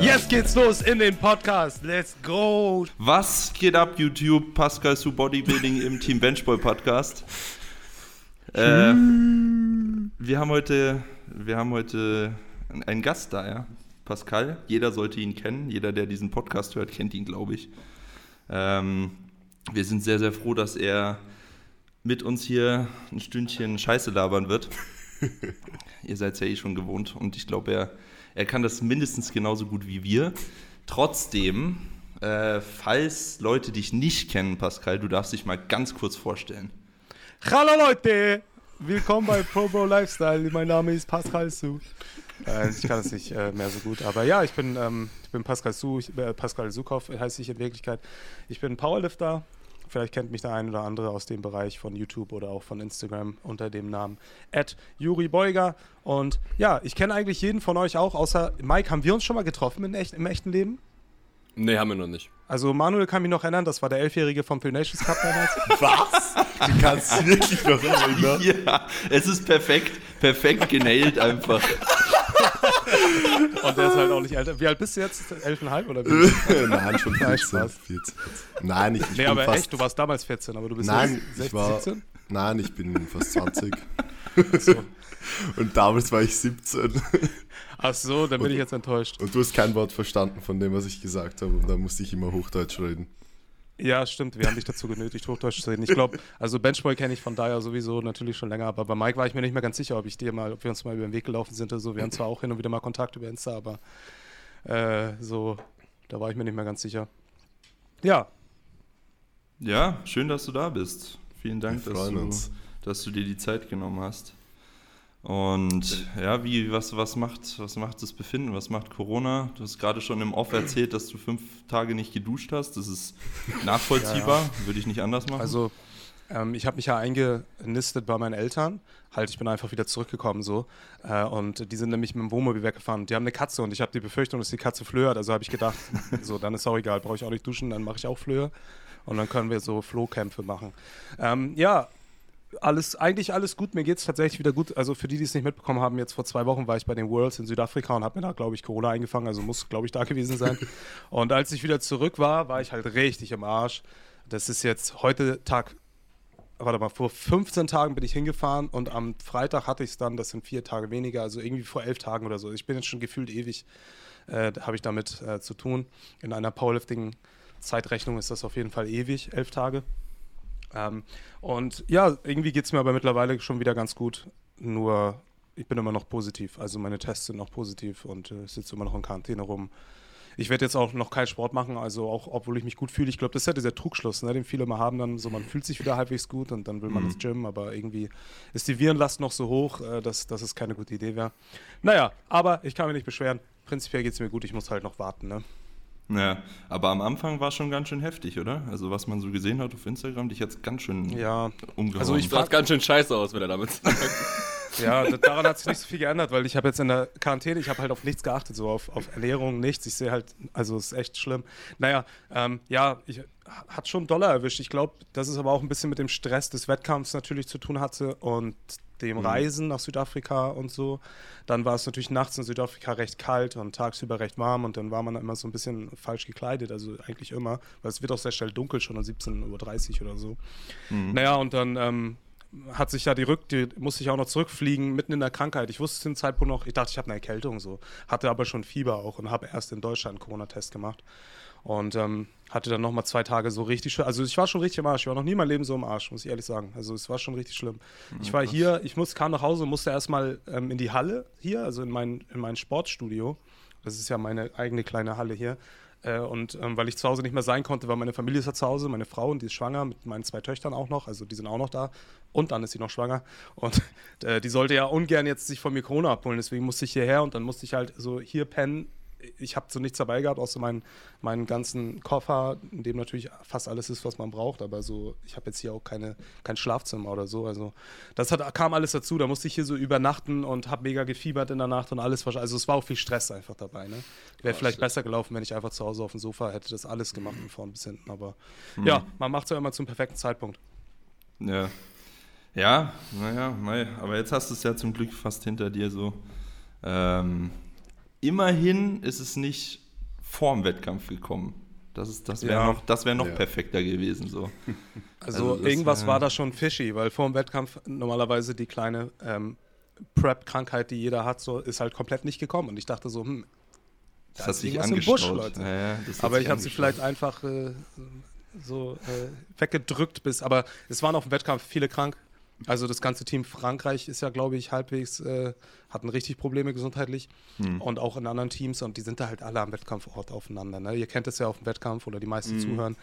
Jetzt geht's los in den Podcast. Let's go. Was geht ab, YouTube? Pascal zu Bodybuilding im Team Benchboy Podcast. Äh, wir haben heute, wir haben heute einen Gast da, ja. Pascal. Jeder sollte ihn kennen. Jeder, der diesen Podcast hört, kennt ihn, glaube ich. Ähm, wir sind sehr, sehr froh, dass er mit uns hier ein Stündchen Scheiße labern wird. Ihr seid es ja eh schon gewohnt und ich glaube, er, er kann das mindestens genauso gut wie wir. Trotzdem, äh, falls Leute dich nicht kennen, Pascal, du darfst dich mal ganz kurz vorstellen. Hallo Leute, willkommen bei Pro Bro Lifestyle. Mein Name ist Pascal Su. Äh, ich kann das nicht äh, mehr so gut, aber ja, ich bin, ähm, ich bin Pascal Su, ich, äh, Pascal Sukow heiße ich in Wirklichkeit. Ich bin Powerlifter, Vielleicht kennt mich der ein oder andere aus dem Bereich von YouTube oder auch von Instagram unter dem Namen Juri Beuger. Und ja, ich kenne eigentlich jeden von euch auch, außer Mike. Haben wir uns schon mal getroffen in echt, im echten Leben? Nee, haben wir noch nicht. Also Manuel kann mich noch erinnern, das war der Elfjährige vom Phil Nations Cup damals. Was? Du kannst wirklich noch erinnern? Ja, es ist perfekt, perfekt genailt einfach. Und der ist halt auch nicht älter. Wie alt bist du jetzt? Elfeinhalb oder wie? Nein, schon 14. 14. Nein, ich, ich nee, aber echt, du warst damals 14, aber du bist nein, 16, ich war, 17? Nein, ich bin fast 20. So. Und damals war ich 17. Ach so, dann bin und, ich jetzt enttäuscht. Und du hast kein Wort verstanden von dem, was ich gesagt habe. Und da musste ich immer Hochdeutsch reden. Ja, stimmt. Wir haben dich dazu genötigt, Hochdeutsch zu reden. Ich glaube, also Benchboy kenne ich von daher sowieso natürlich schon länger, aber bei Mike war ich mir nicht mehr ganz sicher, ob ich dir mal, ob wir uns mal über den Weg gelaufen sind oder so. Wir haben zwar auch hin und wieder mal Kontakt über Insta, aber äh, so, da war ich mir nicht mehr ganz sicher. Ja. Ja, schön, dass du da bist. Vielen Dank, dass du, dass du dir die Zeit genommen hast. Und ja, wie, was, was, macht, was macht das Befinden? Was macht Corona? Du hast gerade schon im Off erzählt, dass du fünf Tage nicht geduscht hast. Das ist nachvollziehbar, ja, ja. würde ich nicht anders machen. Also, ähm, ich habe mich ja eingenistet bei meinen Eltern. Halt, ich bin einfach wieder zurückgekommen so. Äh, und die sind nämlich mit dem Wohnmobil weggefahren. Die haben eine Katze und ich habe die Befürchtung, dass die Katze flöht. Also habe ich gedacht, so, dann ist auch egal, brauche ich auch nicht duschen, dann mache ich auch Flöhe. Und dann können wir so Flohkämpfe machen. Ähm, ja, alles, eigentlich alles gut. Mir geht es tatsächlich wieder gut. Also für die, die es nicht mitbekommen haben, jetzt vor zwei Wochen war ich bei den Worlds in Südafrika und habe mir da, glaube ich, Corona eingefangen. Also muss, glaube ich, da gewesen sein. und als ich wieder zurück war, war ich halt richtig im Arsch. Das ist jetzt heute Tag, warte mal, vor 15 Tagen bin ich hingefahren und am Freitag hatte ich es dann, das sind vier Tage weniger, also irgendwie vor elf Tagen oder so. Ich bin jetzt schon gefühlt ewig, äh, habe ich damit äh, zu tun. In einer Powerlifting-Zeitrechnung ist das auf jeden Fall ewig, elf Tage. Ähm, und ja, irgendwie geht es mir aber mittlerweile schon wieder ganz gut. Nur ich bin immer noch positiv. Also meine Tests sind noch positiv und äh, sitze immer noch in Quarantäne rum. Ich werde jetzt auch noch keinen Sport machen, also auch obwohl ich mich gut fühle. Ich glaube, das ist ja dieser Trugschluss, ne, den viele mal haben, dann so man fühlt sich wieder halbwegs gut und dann will man mhm. ins Gym, aber irgendwie ist die Virenlast noch so hoch, äh, dass, dass es keine gute Idee wäre. Naja, aber ich kann mich nicht beschweren. Prinzipiell geht es mir gut, ich muss halt noch warten. Ne? Ja, aber am Anfang war es schon ganz schön heftig, oder? Also was man so gesehen hat auf Instagram, dich jetzt ganz schön ja. umgehauen. Also ich sah ganz schön scheiße aus, wenn er damit sagt. Ja, daran hat sich nicht so viel geändert, weil ich habe jetzt in der Quarantäne, ich habe halt auf nichts geachtet, so auf, auf Ernährung, nichts. Ich sehe halt, also es ist echt schlimm. Naja, ähm, ja, ich hat schon Dollar erwischt. Ich glaube, dass es aber auch ein bisschen mit dem Stress des Wettkampfs natürlich zu tun hatte und dem mhm. Reisen nach Südafrika und so. Dann war es natürlich nachts in Südafrika recht kalt und tagsüber recht warm und dann war man immer so ein bisschen falsch gekleidet, also eigentlich immer, weil es wird auch sehr schnell dunkel, schon um 17.30 Uhr oder so. Mhm. Naja, und dann ähm, hat sich ja die Rück, die musste ich auch noch zurückfliegen, mitten in der Krankheit. Ich wusste zu dem Zeitpunkt noch, ich dachte, ich habe eine Erkältung so, hatte aber schon Fieber auch und habe erst in Deutschland einen Corona-Test gemacht. Und ähm, hatte dann nochmal zwei Tage so richtig schön. Also ich war schon richtig im Arsch. Ich war noch nie in meinem Leben so im Arsch, muss ich ehrlich sagen. Also es war schon richtig schlimm. Mhm, ich war hier, ich muss, kam nach Hause und musste erstmal ähm, in die Halle hier, also in mein, in mein Sportstudio. Das ist ja meine eigene kleine Halle hier. Äh, und ähm, weil ich zu Hause nicht mehr sein konnte, weil meine Familie ist ja zu Hause, meine Frau und die ist schwanger, mit meinen zwei Töchtern auch noch, also die sind auch noch da. Und dann ist sie noch schwanger. Und äh, die sollte ja ungern jetzt sich von mir Corona abholen, deswegen musste ich hierher und dann musste ich halt so hier pennen ich habe so nichts dabei gehabt, außer meinen, meinen ganzen Koffer, in dem natürlich fast alles ist, was man braucht. Aber so, ich habe jetzt hier auch keine, kein Schlafzimmer oder so. Also das hat, kam alles dazu. Da musste ich hier so übernachten und habe mega gefiebert in der Nacht und alles. Also es war auch viel Stress einfach dabei. Ne? Wäre vielleicht besser gelaufen, wenn ich einfach zu Hause auf dem Sofa hätte das alles gemacht von vorn bis hinten. Aber mhm. ja, man macht es ja immer zum perfekten Zeitpunkt. Ja. Ja, naja, aber jetzt hast du es ja zum Glück fast hinter dir so. Ähm, immerhin ist es nicht vorm Wettkampf gekommen. Das, das wäre ja. noch, das wär noch ja. perfekter gewesen. So. Also, also irgendwas war da schon fishy, weil vor dem Wettkampf normalerweise die kleine ähm, Prep-Krankheit, die jeder hat, so ist halt komplett nicht gekommen. Und ich dachte so, hm, das hat sich angeschaut. Leute. Ja, aber ich habe sie vielleicht einfach äh, so äh, weggedrückt bis, aber es waren auf dem Wettkampf viele krank. Also das ganze Team Frankreich ist ja, glaube ich, halbwegs, äh, hatten richtig Probleme gesundheitlich hm. und auch in anderen Teams und die sind da halt alle am Wettkampfort aufeinander. Ne? Ihr kennt es ja auf dem Wettkampf oder die meisten hm. zuhören.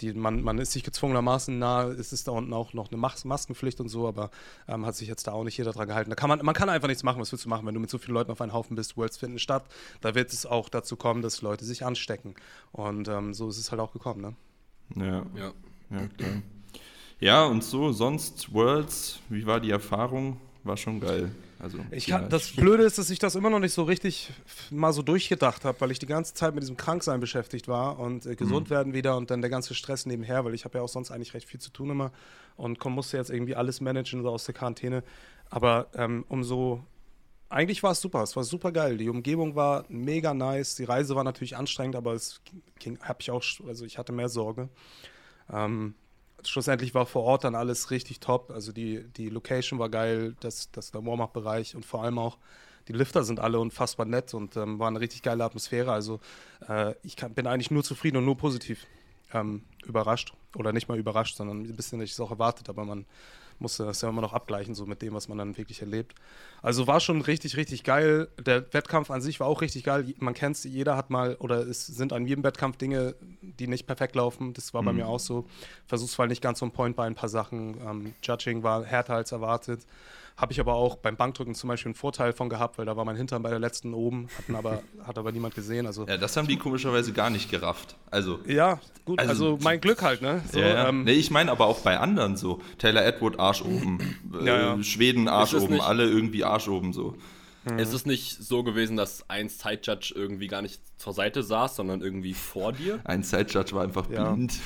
Die, man, man ist sich gezwungenermaßen nah, es ist da unten auch noch eine Mas Maskenpflicht und so, aber ähm, hat sich jetzt da auch nicht jeder dran gehalten. Da kann man, man kann einfach nichts machen, was willst du machen, wenn du mit so vielen Leuten auf einen Haufen bist, Worlds finden statt, da wird es auch dazu kommen, dass Leute sich anstecken. Und ähm, so ist es halt auch gekommen, ne? Ja, ja, ja, klar. Ja, und so, sonst Worlds, wie war die Erfahrung? War schon geil. Also, ich kann, das Blöde ist, dass ich das immer noch nicht so richtig mal so durchgedacht habe, weil ich die ganze Zeit mit diesem Kranksein beschäftigt war und äh, gesund mhm. werden wieder und dann der ganze Stress nebenher, weil ich habe ja auch sonst eigentlich recht viel zu tun immer und komm, musste jetzt irgendwie alles managen so aus der Quarantäne. Aber ähm, umso eigentlich war es super, es war super geil. Die Umgebung war mega nice, die Reise war natürlich anstrengend, aber es ging, habe ich auch, also ich hatte mehr Sorge. Ähm, schlussendlich war vor Ort dann alles richtig top. Also die, die Location war geil, das, das der Warm-Up-Bereich und vor allem auch die Lifter sind alle unfassbar nett und ähm, war eine richtig geile Atmosphäre. Also äh, ich kann, bin eigentlich nur zufrieden und nur positiv ähm, überrascht. Oder nicht mal überrascht, sondern ein bisschen, ich es auch erwartet, aber man musste das ja immer noch abgleichen, so mit dem, was man dann wirklich erlebt. Also war schon richtig, richtig geil. Der Wettkampf an sich war auch richtig geil. Man kennt es, jeder hat mal, oder es sind an jedem Wettkampf Dinge, die nicht perfekt laufen. Das war mhm. bei mir auch so. Versuchsfall nicht ganz on point bei ein paar Sachen. Ähm, Judging war härter als erwartet. Habe ich aber auch beim Bankdrücken zum Beispiel einen Vorteil von gehabt, weil da war mein Hintern bei der letzten oben, hatten aber, hat aber niemand gesehen. Also, ja, das haben die komischerweise gar nicht gerafft. Also, ja, gut, also, also mein Glück halt, ne? So, ja, ähm, nee, ich meine aber auch bei anderen so. Taylor Edward Arsch oben, ja, äh, Schweden Arsch oben, alle irgendwie Arsch oben so. Mhm. Ist es nicht so gewesen, dass ein Side-Judge irgendwie gar nicht zur Seite saß, sondern irgendwie vor dir? Ein Side-Judge war einfach ja. blind.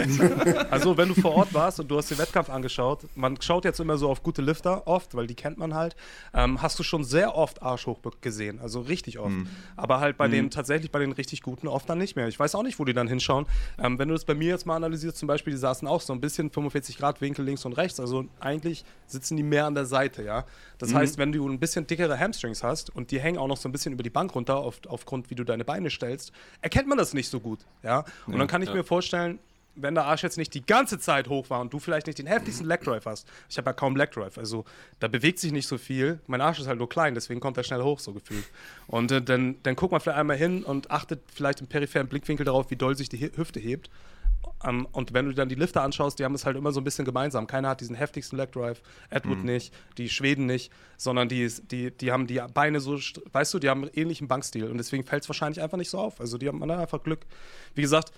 also, wenn du vor Ort warst und du hast den Wettkampf angeschaut, man schaut jetzt immer so auf gute Lifter oft, weil die kennt man halt, ähm, hast du schon sehr oft Arsch hoch gesehen, also richtig oft. Mhm. Aber halt bei mhm. den, tatsächlich bei den richtig guten oft dann nicht mehr. Ich weiß auch nicht, wo die dann hinschauen. Ähm, wenn du das bei mir jetzt mal analysierst, zum Beispiel, die saßen auch so ein bisschen 45 Grad Winkel links und rechts, also eigentlich sitzen die mehr an der Seite, ja. Das mhm. heißt, wenn du ein bisschen dickere Hamstrings hast und die hängen auch noch so ein bisschen über die Bank runter, auf, aufgrund, wie du deine Beine stellst, erkennt man das nicht so gut. Ja? Und dann kann ich mir vorstellen, wenn der Arsch jetzt nicht die ganze Zeit hoch war und du vielleicht nicht den heftigsten Leg Drive hast. Ich habe ja kaum Leg Drive, also da bewegt sich nicht so viel. Mein Arsch ist halt nur klein, deswegen kommt er schnell hoch, so gefühlt. Und äh, dann, dann guckt man vielleicht einmal hin und achtet vielleicht im peripheren Blickwinkel darauf, wie doll sich die Hüfte hebt. Um, ähm, und wenn du dann die Lifter anschaust, die haben es halt immer so ein bisschen gemeinsam. Keiner hat diesen heftigsten Leg Drive, Edward mhm. nicht, die Schweden nicht, sondern die, die, die haben die Beine so, weißt du, die haben einen ähnlichen Bankstil und deswegen fällt es wahrscheinlich einfach nicht so auf. Also die haben man einfach Glück. Wie gesagt,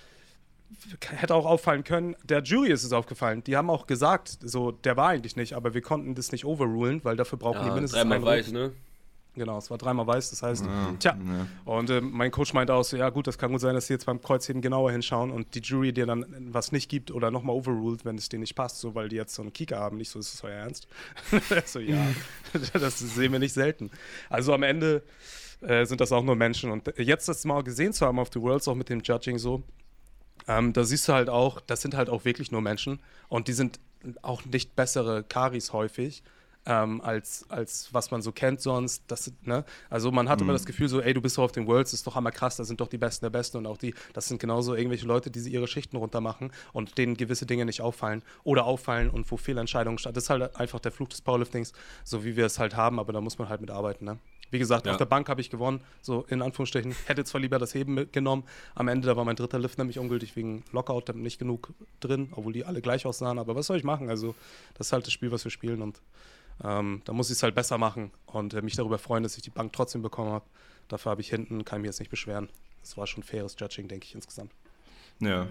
hätte auch auffallen können, der Jury ist es aufgefallen. Die haben auch gesagt, so, der war eigentlich nicht, aber wir konnten das nicht overrulen, weil dafür brauchen ja, die mindestens dreimal weiß, ne? Genau, es war dreimal weiß, das heißt, ja, tja. Ja. Und äh, mein Coach meinte auch so, ja gut, das kann gut sein, dass sie jetzt beim Kreuzheben genauer hinschauen und die Jury dir dann was nicht gibt oder nochmal overruled, wenn es denen nicht passt, so weil die jetzt so einen Kieker haben. Nicht so, ist das euer Ernst? so, ja, das sehen wir nicht selten. Also am Ende äh, sind das auch nur Menschen. Und jetzt das mal gesehen zu haben auf The Worlds, auch mit dem Judging so, ähm, da siehst du halt auch, das sind halt auch wirklich nur Menschen und die sind auch nicht bessere Karis häufig ähm, als, als was man so kennt sonst. Das, ne? Also man hat mhm. immer das Gefühl so, ey, du bist doch auf den Worlds, das ist doch einmal krass, da sind doch die Besten der Besten und auch die, das sind genauso irgendwelche Leute, die ihre Schichten runtermachen und denen gewisse Dinge nicht auffallen oder auffallen und wo Fehlentscheidungen statt. Das ist halt einfach der Flug des Powerliftings, so wie wir es halt haben, aber da muss man halt mitarbeiten, ne? Wie gesagt, ja. auf der Bank habe ich gewonnen, so in Anführungsstrichen. Hätte zwar lieber das Heben mitgenommen. Am Ende, da war mein dritter Lift nämlich ungültig wegen Lockout, da nicht genug drin, obwohl die alle gleich aussahen. Aber was soll ich machen? Also, das ist halt das Spiel, was wir spielen und ähm, da muss ich es halt besser machen und äh, mich darüber freuen, dass ich die Bank trotzdem bekommen habe. Dafür habe ich hinten, kann ich mir jetzt nicht beschweren. Das war schon faires Judging, denke ich insgesamt. Ja.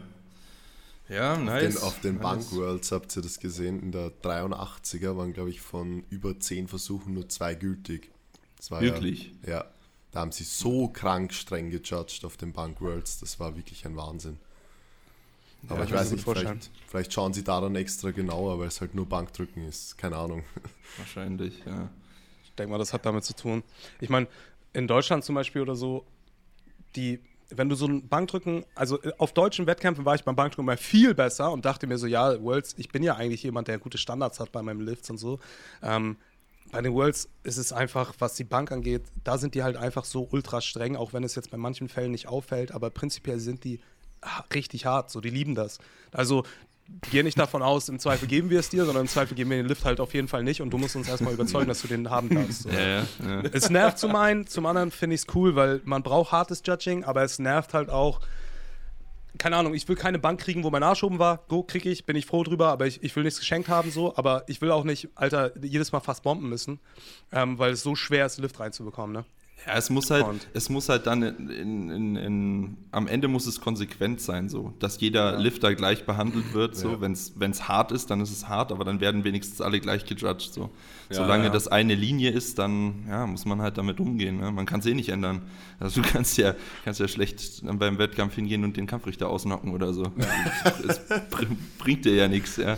Ja, nice. Auf den, den Bank Worlds habt ihr das gesehen. In der 83er waren, glaube ich, von über 10 Versuchen nur zwei gültig. Wirklich? Ja, ja. Da haben sie so krank streng gejudged auf den Bank Worlds. Das war wirklich ein Wahnsinn. Aber ja, ich weiß nicht, vielleicht, vielleicht, schauen sie da dann extra genauer, weil es halt nur Bankdrücken ist. Keine Ahnung. Wahrscheinlich, ja. Ich denke mal, das hat damit zu tun. Ich meine, in Deutschland zum Beispiel oder so, die wenn du so ein Bankdrücken, also äh, auf deutschen Wettkämpfen war ich beim Bankdrücken mal viel besser und dachte mir so, ja, Worlds, ich bin ja eigentlich jemand, der gute Standards hat bei meinem Lifts und so. Ähm, bei den Worlds ist es einfach, was die Bank angeht, da sind die halt einfach so ultra streng, auch wenn es jetzt bei manchen Fällen nicht auffällt, aber prinzipiell sind die richtig hart, so die lieben das. Also gehe nicht davon aus, im Zweifel geben wir es dir, sondern im Zweifel geben wir den Lift halt auf jeden Fall nicht und du musst uns erstmal überzeugen, dass du den haben darfst. So. Ja, ja. Es nervt zum einen, zum anderen finde ich es cool, weil man braucht hartes Judging, aber es nervt halt auch, keine Ahnung, ich will keine Bank kriegen, wo mein Arsch oben war. Go, krieg ich, bin ich froh drüber, aber ich, ich will nichts geschenkt haben, so. Aber ich will auch nicht, Alter, jedes Mal fast bomben müssen, ähm, weil es so schwer ist, Lift reinzubekommen, ne? Ja, es muss halt, es muss halt dann in, in, in, am Ende muss es konsequent sein, so, dass jeder ja. Lifter gleich behandelt wird. So, ja. wenn es hart ist, dann ist es hart, aber dann werden wenigstens alle gleich gejudged. So. Ja, Solange das eine Linie ist, dann ja, muss man halt damit umgehen. Ne? Man kann es eh nicht ändern. Also du kannst ja, kannst ja schlecht beim Wettkampf hingehen und den Kampfrichter ausnocken oder so. es bringt dir ja nichts. Ja.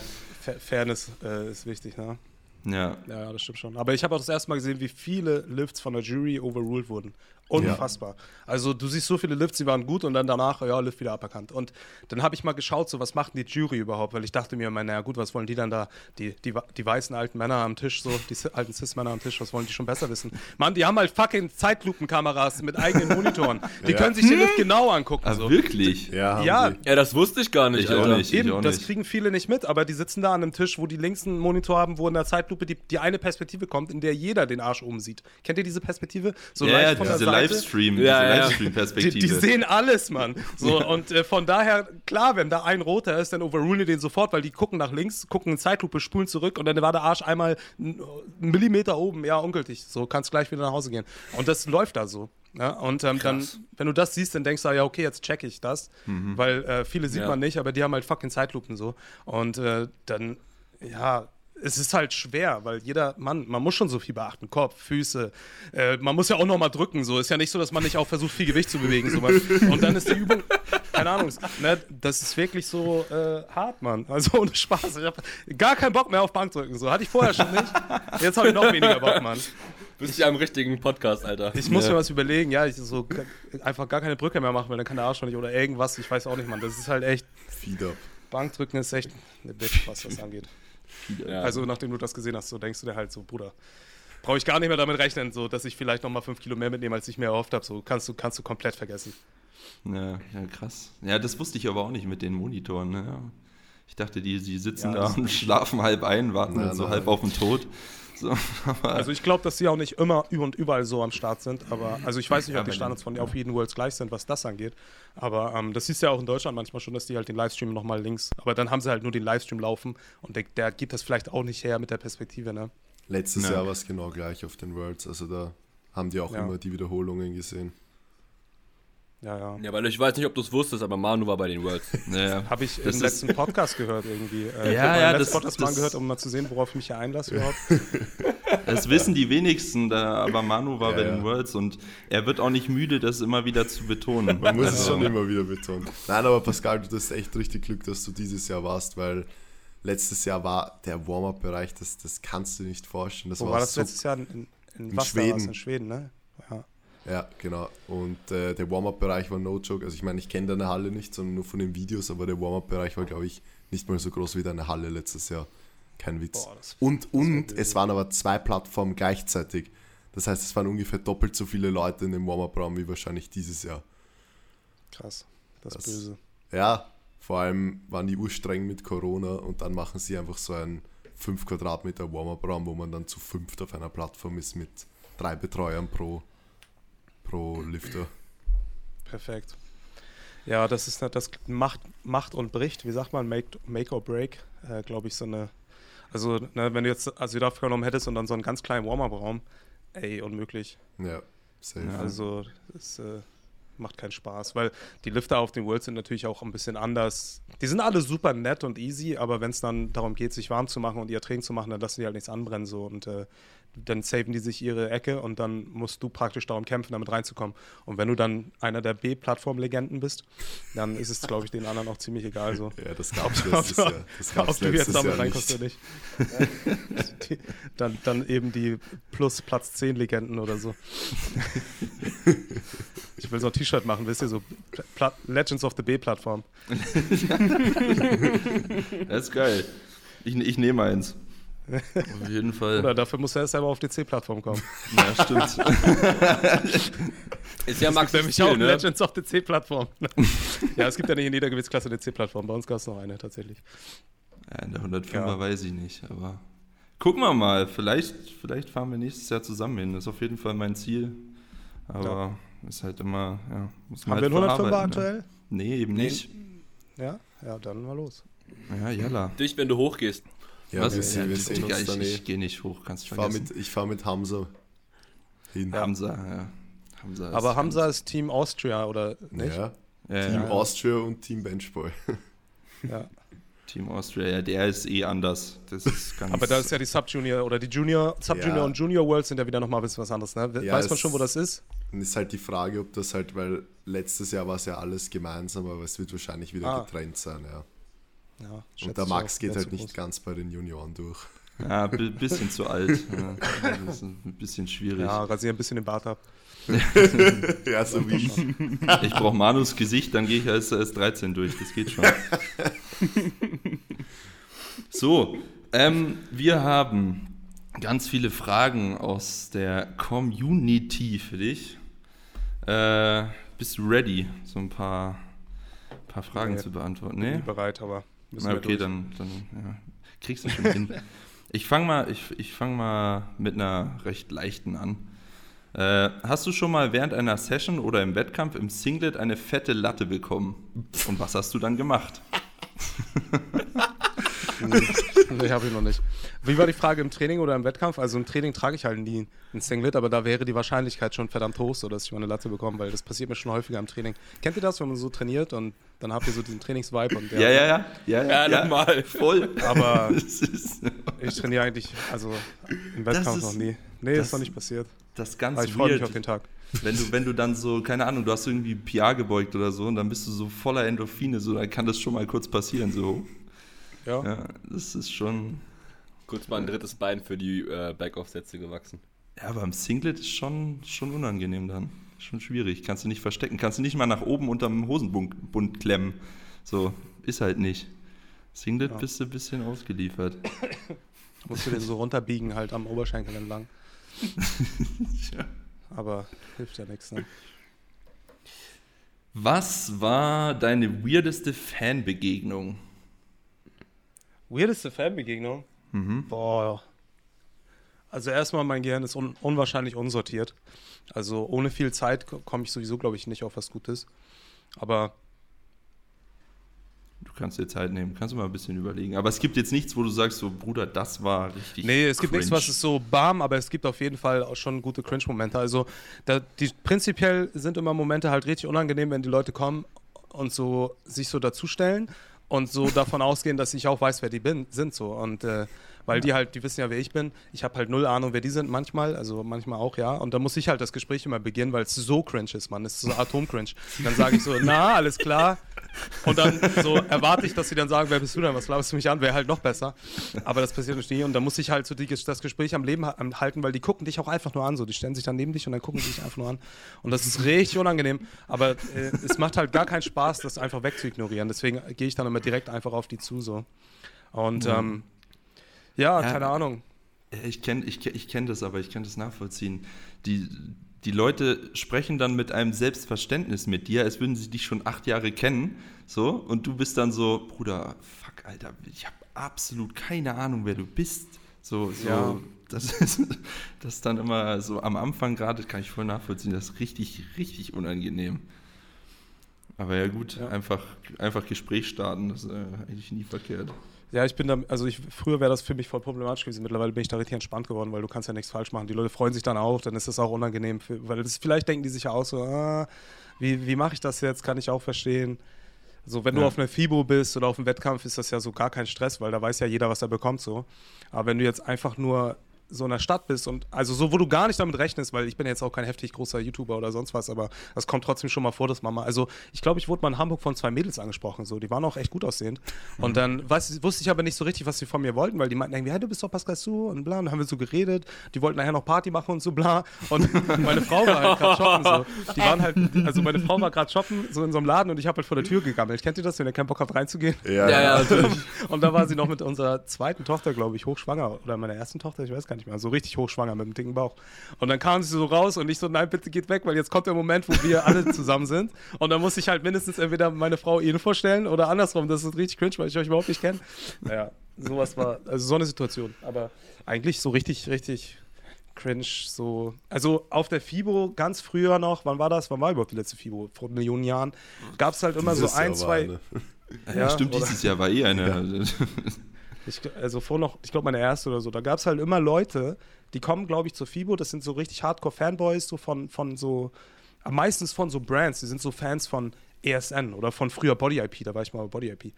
Fairness äh, ist wichtig, ne? Ja. Ja, das stimmt schon. Aber ich habe auch das erste Mal gesehen, wie viele Lifts von der Jury overruled wurden. Unfassbar. Ja. Also du siehst so viele Lifts, die waren gut und dann danach, ja, Lift wieder aberkannt. Und dann habe ich mal geschaut, so was macht denn die Jury überhaupt? Weil ich dachte mir, naja gut, was wollen die dann da? Die, die, die weißen alten Männer am Tisch, so, die alten Cis-Männer am Tisch, was wollen die schon besser wissen? Mann, die haben halt fucking Zeitlupenkameras mit eigenen Monitoren. Die ja. können sich den Lift genau angucken. Ah, so. wirklich? Ja, ja. ja, das wusste ich gar nicht. Ich auch nicht. Eben, auch das kriegen viele nicht mit, aber die sitzen da an einem Tisch, wo die links einen Monitor haben, wo in der Zeitlupe die, die eine Perspektive kommt, in der jeder den Arsch oben sieht. Kennt ihr diese Perspektive? So ja, leicht von der Seite. Livestream. Ja, ja, Livestream-Perspektive. Die, die, sehen alles, Mann. So, ja. Und äh, von daher, klar, wenn da ein roter ist, dann overrulen die den sofort, weil die gucken nach links, gucken in Zeitlupe, spulen zurück und dann war der Arsch einmal einen Millimeter oben. Ja, ungültig. So, kannst gleich wieder nach Hause gehen. Und das läuft da so. Ja, und ähm, dann, wenn du das siehst, dann denkst du, ja, okay, jetzt check ich das. Mhm. Weil äh, viele sieht ja. man nicht, aber die haben halt fucking Zeitlupen so. Und äh, dann, ja, es ist halt schwer, weil jeder Mann, man muss schon so viel beachten. Kopf, Füße. Äh, man muss ja auch nochmal drücken. So ist ja nicht so, dass man nicht auch versucht, viel Gewicht zu bewegen. So. Und dann ist die Übung, keine Ahnung, ne, das ist wirklich so äh, hart, Mann. Also ohne Spaß. Ich habe gar keinen Bock mehr auf Bankdrücken. So hatte ich vorher schon nicht. Jetzt habe ich noch weniger Bock, Mann. Bist ja im richtigen Podcast, Alter. Ich muss ja. mir was überlegen, ja, ich so einfach gar keine Brücke mehr machen, weil dann kann der Arsch schon nicht oder irgendwas. Ich weiß auch nicht, Mann. Das ist halt echt. Fieder. Bankdrücken ist echt eine Bitch, was das angeht. Ja. Also nachdem du das gesehen hast, so denkst du dir halt so, Bruder, brauche ich gar nicht mehr damit rechnen, so dass ich vielleicht nochmal fünf Kilo mehr mitnehme, als ich mir erhofft habe. So kannst du, kannst du komplett vergessen. Ja, ja, krass. Ja, das wusste ich aber auch nicht mit den Monitoren. Ne? Ich dachte, die, die sitzen ja, da und schlafen halb ein, warten ja, so halb auf den Tod. So, also ich glaube, dass sie auch nicht immer und überall so am Start sind, aber also ich weiß nicht, ob die Standards von auf jeden Worlds gleich sind, was das angeht. Aber ähm, das siehst du ja auch in Deutschland manchmal schon, dass die halt den Livestream nochmal links, aber dann haben sie halt nur den Livestream laufen und der, der gibt das vielleicht auch nicht her mit der Perspektive, ne? Letztes ja. Jahr war es genau gleich auf den Worlds, also da haben die auch ja. immer die Wiederholungen gesehen. Ja, ja. Ja, weil ich weiß nicht, ob du es wusstest, aber Manu war bei den Worlds. Ja, Habe ich im letzten Podcast gehört irgendwie. Äh, ja, ich ja, das Podcast mal gehört, um mal zu sehen, worauf ich mich hier einlasse überhaupt. Das wissen die wenigsten, da, aber Manu war ja, bei den Worlds und er wird auch nicht müde, das immer wieder zu betonen. Man muss also. es schon immer wieder betonen. Nein, aber Pascal, du hast echt richtig Glück, dass du dieses Jahr warst, weil letztes Jahr war der Warm-Up-Bereich, das, das kannst du nicht vorstellen. Das Wo war, war das so letztes Jahr? In, in, in Schweden. In Schweden, ne? Ja. Ja, genau. Und äh, der Warm-Up-Bereich war no joke. Also ich meine, ich kenne deine Halle nicht, sondern nur von den Videos, aber der Warm-Up-Bereich war, glaube ich, nicht mal so groß wie deine Halle letztes Jahr. Kein Witz. Boah, das, und das und es waren aber zwei Plattformen gleichzeitig. Das heißt, es waren ungefähr doppelt so viele Leute in dem Warm-Up-Raum wie wahrscheinlich dieses Jahr. Krass, das, ist böse. Ja, vor allem waren die urstreng mit Corona und dann machen sie einfach so einen 5 Quadratmeter Warm-Up-Raum, wo man dann zu fünft auf einer Plattform ist mit drei Betreuern pro pro Lifter. Perfekt. Ja, das ist das macht, macht und bricht, wie sagt man, make, make or break, äh, glaube ich, so eine. Also, ne, wenn du jetzt Südafrika genommen hättest und dann so einen ganz kleinen Warm-Up-Raum, ey, unmöglich. Ja, safe. Ja, also, das äh, macht keinen Spaß, weil die Lifter auf den Worlds sind natürlich auch ein bisschen anders. Die sind alle super nett und easy, aber wenn es dann darum geht, sich warm zu machen und ihr Training zu machen, dann lassen die halt nichts anbrennen so und äh, dann saven die sich ihre Ecke und dann musst du praktisch darum kämpfen, damit reinzukommen. Und wenn du dann einer der B-Plattform-Legenden bist, dann ist es, glaube ich, den anderen auch ziemlich egal. So. Ja, das gab es letztes Jahr. Das ob du jetzt damit reinkommst oder nicht. die, dann, dann eben die plus Platz 10 Legenden oder so. Ich will so ein T-Shirt machen, wisst ihr, so Pla Legends of the B-Plattform. das ist geil. Ich, ich nehme eins. Auf jeden Fall. Oder dafür muss er erst selber auf die C-Plattform kommen. Ja, stimmt. ist ja Max nämlich auch ne? Legends of the C-Plattform. ja, es gibt ja nicht in jeder Gewichtsklasse eine C-Plattform. Bei uns gab es noch eine tatsächlich. Ja, in der 105er ja. weiß ich nicht, aber gucken wir mal. Vielleicht, vielleicht fahren wir nächstes Jahr zusammen hin. Das ist auf jeden Fall mein Ziel. Aber ja. ist halt immer, ja, muss man Haben halt wir einen 105er ne? aktuell? Nee, eben nicht. Ja, ja, dann mal los. Ja, jalla. Dich, wenn du hochgehst. Ja, Was? wir, ja, wir sehen uns ich, ich gehe nicht hoch, kannst du vergessen. Fahr mit, ich fahre mit Hamza hin. Hamza, ja. Hamza Aber Hamza ist Team Austria, oder nicht? Ja, ja Team Austria und Team Benchboy. ja. Team Austria, ja, der ist eh anders. Das ist ganz Aber da ist ja die Sub-Junior oder die Junior, Sub-Junior ja. und Junior Worlds sind ja wieder nochmal ein bisschen was anderes, ne? Ja, Weiß man schon, wo das ist? Dann ist halt die Frage, ob das halt, weil letztes Jahr war es ja alles gemeinsam, aber es wird wahrscheinlich wieder ah. getrennt sein, ja. Ja, und der Max geht halt nicht ganz bei den Junioren durch. Ja, ein bisschen zu alt. Ja, das ist ein bisschen schwierig. Ja, rasiere ein bisschen den Bart ab. ja, so wie ich. Ich brauche Manus Gesicht, dann gehe ich als, als 13 durch. Das geht schon. so, ähm, wir haben ganz viele Fragen aus der Community für dich. Äh, bist du ready, so ein paar, paar Fragen nee, zu beantworten? Nee? Bin bereit, aber. Na, okay, dann, dann ja, kriegst du schon hin. Ich fange mal, ich, ich fang mal mit einer recht leichten an. Äh, hast du schon mal während einer Session oder im Wettkampf im Singlet eine fette Latte bekommen? Und was hast du dann gemacht? nee, habe ich noch nicht. Wie war die Frage im Training oder im Wettkampf? Also im Training trage ich halt nie ein Singlet, aber da wäre die Wahrscheinlichkeit schon verdammt hoch, so dass ich mal eine Latte bekomme, weil das passiert mir schon häufiger im Training. Kennt ihr das, wenn man so trainiert und dann habt ihr so diesen Trainingsvibe und ja, ja, ja, ja, ja, ja, normal, voll. Aber ich trainiere eigentlich, also im Wettkampf noch nie. Nee, das, ist noch nicht passiert. Das ist ganz aber ich freue mich auf den Tag. Wenn du, wenn du dann so, keine Ahnung, du hast irgendwie PR gebeugt oder so und dann bist du so voller Endorphine, so, dann kann das schon mal kurz passieren, so. Ja. ja das ist schon. Kurz mal ein drittes Bein für die äh, Backoff-Sätze gewachsen. Ja, aber im Singlet ist schon, schon unangenehm dann. Schon schwierig. Kannst du nicht verstecken. Kannst du nicht mal nach oben unterm Hosenbund klemmen. So, ist halt nicht. Singlet ja. bist du ein bisschen ausgeliefert. Musst du den so runterbiegen, halt am Oberschenkel entlang. ja. Aber hilft ja nichts, ne? Was war deine weirdeste Fanbegegnung? Weirdeste Fanbegegnung? Mhm. Boah. Also erstmal, mein Gehirn ist un unwahrscheinlich unsortiert. Also ohne viel Zeit komme ich sowieso, glaube ich, nicht auf was Gutes. Aber Du kannst dir Zeit nehmen, kannst du mal ein bisschen überlegen. Aber es gibt jetzt nichts, wo du sagst, so Bruder, das war richtig. Nee, es cringe. gibt nichts, was ist so bam, aber es gibt auf jeden Fall auch schon gute Cringe-Momente. Also da, die, prinzipiell sind immer Momente halt richtig unangenehm, wenn die Leute kommen und so sich so dazustellen und so davon ausgehen, dass ich auch weiß, wer die bin, sind so. Und äh, weil die halt, die wissen ja, wer ich bin. Ich habe halt null Ahnung, wer die sind manchmal, also manchmal auch, ja. Und da muss ich halt das Gespräch immer beginnen, weil es so cringe ist, Mann. Es ist so Atom-cringe. Dann sage ich so, na, alles klar. Und dann so erwarte ich, dass sie dann sagen, wer bist du denn, was glaubst du mich an, wäre halt noch besser. Aber das passiert nicht nie. Und da muss ich halt so die, das Gespräch am Leben halten, weil die gucken dich auch einfach nur an. So, die stellen sich dann neben dich und dann gucken sie dich einfach nur an. Und das ist richtig unangenehm. Aber äh, es macht halt gar keinen Spaß, das einfach wegzuignorieren. Deswegen gehe ich dann immer direkt einfach auf die zu. So. Und ja. ähm, ja, ja, keine Ahnung. Ich kenne ich, ich kenn das, aber ich kann das nachvollziehen. Die, die Leute sprechen dann mit einem Selbstverständnis mit dir, als würden sie dich schon acht Jahre kennen. So, und du bist dann so, Bruder, fuck, Alter, ich habe absolut keine Ahnung, wer du bist. So, so ja. das, ist, das dann immer so am Anfang gerade, kann ich voll nachvollziehen, das ist richtig, richtig unangenehm. Aber ja gut, ja. Einfach, einfach Gespräch starten, das ist äh, eigentlich nie verkehrt. Ja, ich bin da, also ich, früher wäre das für mich voll problematisch gewesen. Mittlerweile bin ich da richtig entspannt geworden, weil du kannst ja nichts falsch machen. Die Leute freuen sich dann auch, dann ist das auch unangenehm, für, weil das, vielleicht denken die sich ja auch so, ah, wie, wie mache ich das jetzt, kann ich auch verstehen. So, wenn ja. du auf einer FIBO bist oder auf einem Wettkampf, ist das ja so gar kein Stress, weil da weiß ja jeder, was er bekommt so. Aber wenn du jetzt einfach nur so in der Stadt bist und also so, wo du gar nicht damit rechnest, weil ich bin jetzt auch kein heftig großer YouTuber oder sonst was, aber das kommt trotzdem schon mal vor, dass man mal, also ich glaube, ich wurde mal in Hamburg von zwei Mädels angesprochen, so, die waren auch echt gut aussehend. Und mhm. dann weiß, wusste ich aber nicht so richtig, was sie von mir wollten, weil die meinten irgendwie, hey, du bist doch Pascal Su und bla, und dann haben wir so geredet, die wollten nachher noch Party machen und so bla. Und meine Frau war halt gerade shoppen, so. Die waren halt, also meine Frau war gerade shoppen, so in so einem Laden und ich habe halt vor der Tür gegammelt. Kennt ihr das, wenn ihr keinen Bock habt reinzugehen? Ja, ja, ja natürlich. Und da war sie noch mit unserer zweiten Tochter, glaube ich, hochschwanger oder meiner ersten Tochter, ich weiß gar nicht mehr, so richtig hochschwanger mit dem dicken Bauch. Und dann kam sie so raus und ich so, nein, bitte geht weg, weil jetzt kommt der Moment, wo wir alle zusammen sind. Und dann muss ich halt mindestens entweder meine Frau ihnen vorstellen oder andersrum. Das ist richtig cringe, weil ich euch überhaupt nicht kenne. Naja, sowas war, also so eine Situation. Aber eigentlich so richtig, richtig cringe, so. Also auf der FIBO ganz früher noch, wann war das? Wann war überhaupt die letzte FIBO? Vor Millionen Jahren. Gab es halt immer dieses so ein, Jahr zwei. Ja, ja, stimmt, dieses Jahr war eh eine. Ja. Ich, also vor noch, ich glaube meine erste oder so, da gab es halt immer Leute, die kommen, glaube ich, zur FIBO, das sind so richtig Hardcore-Fanboys, so von, von so, meistens von so Brands, die sind so Fans von ESN oder von früher Body IP, da war ich mal bei Body IP.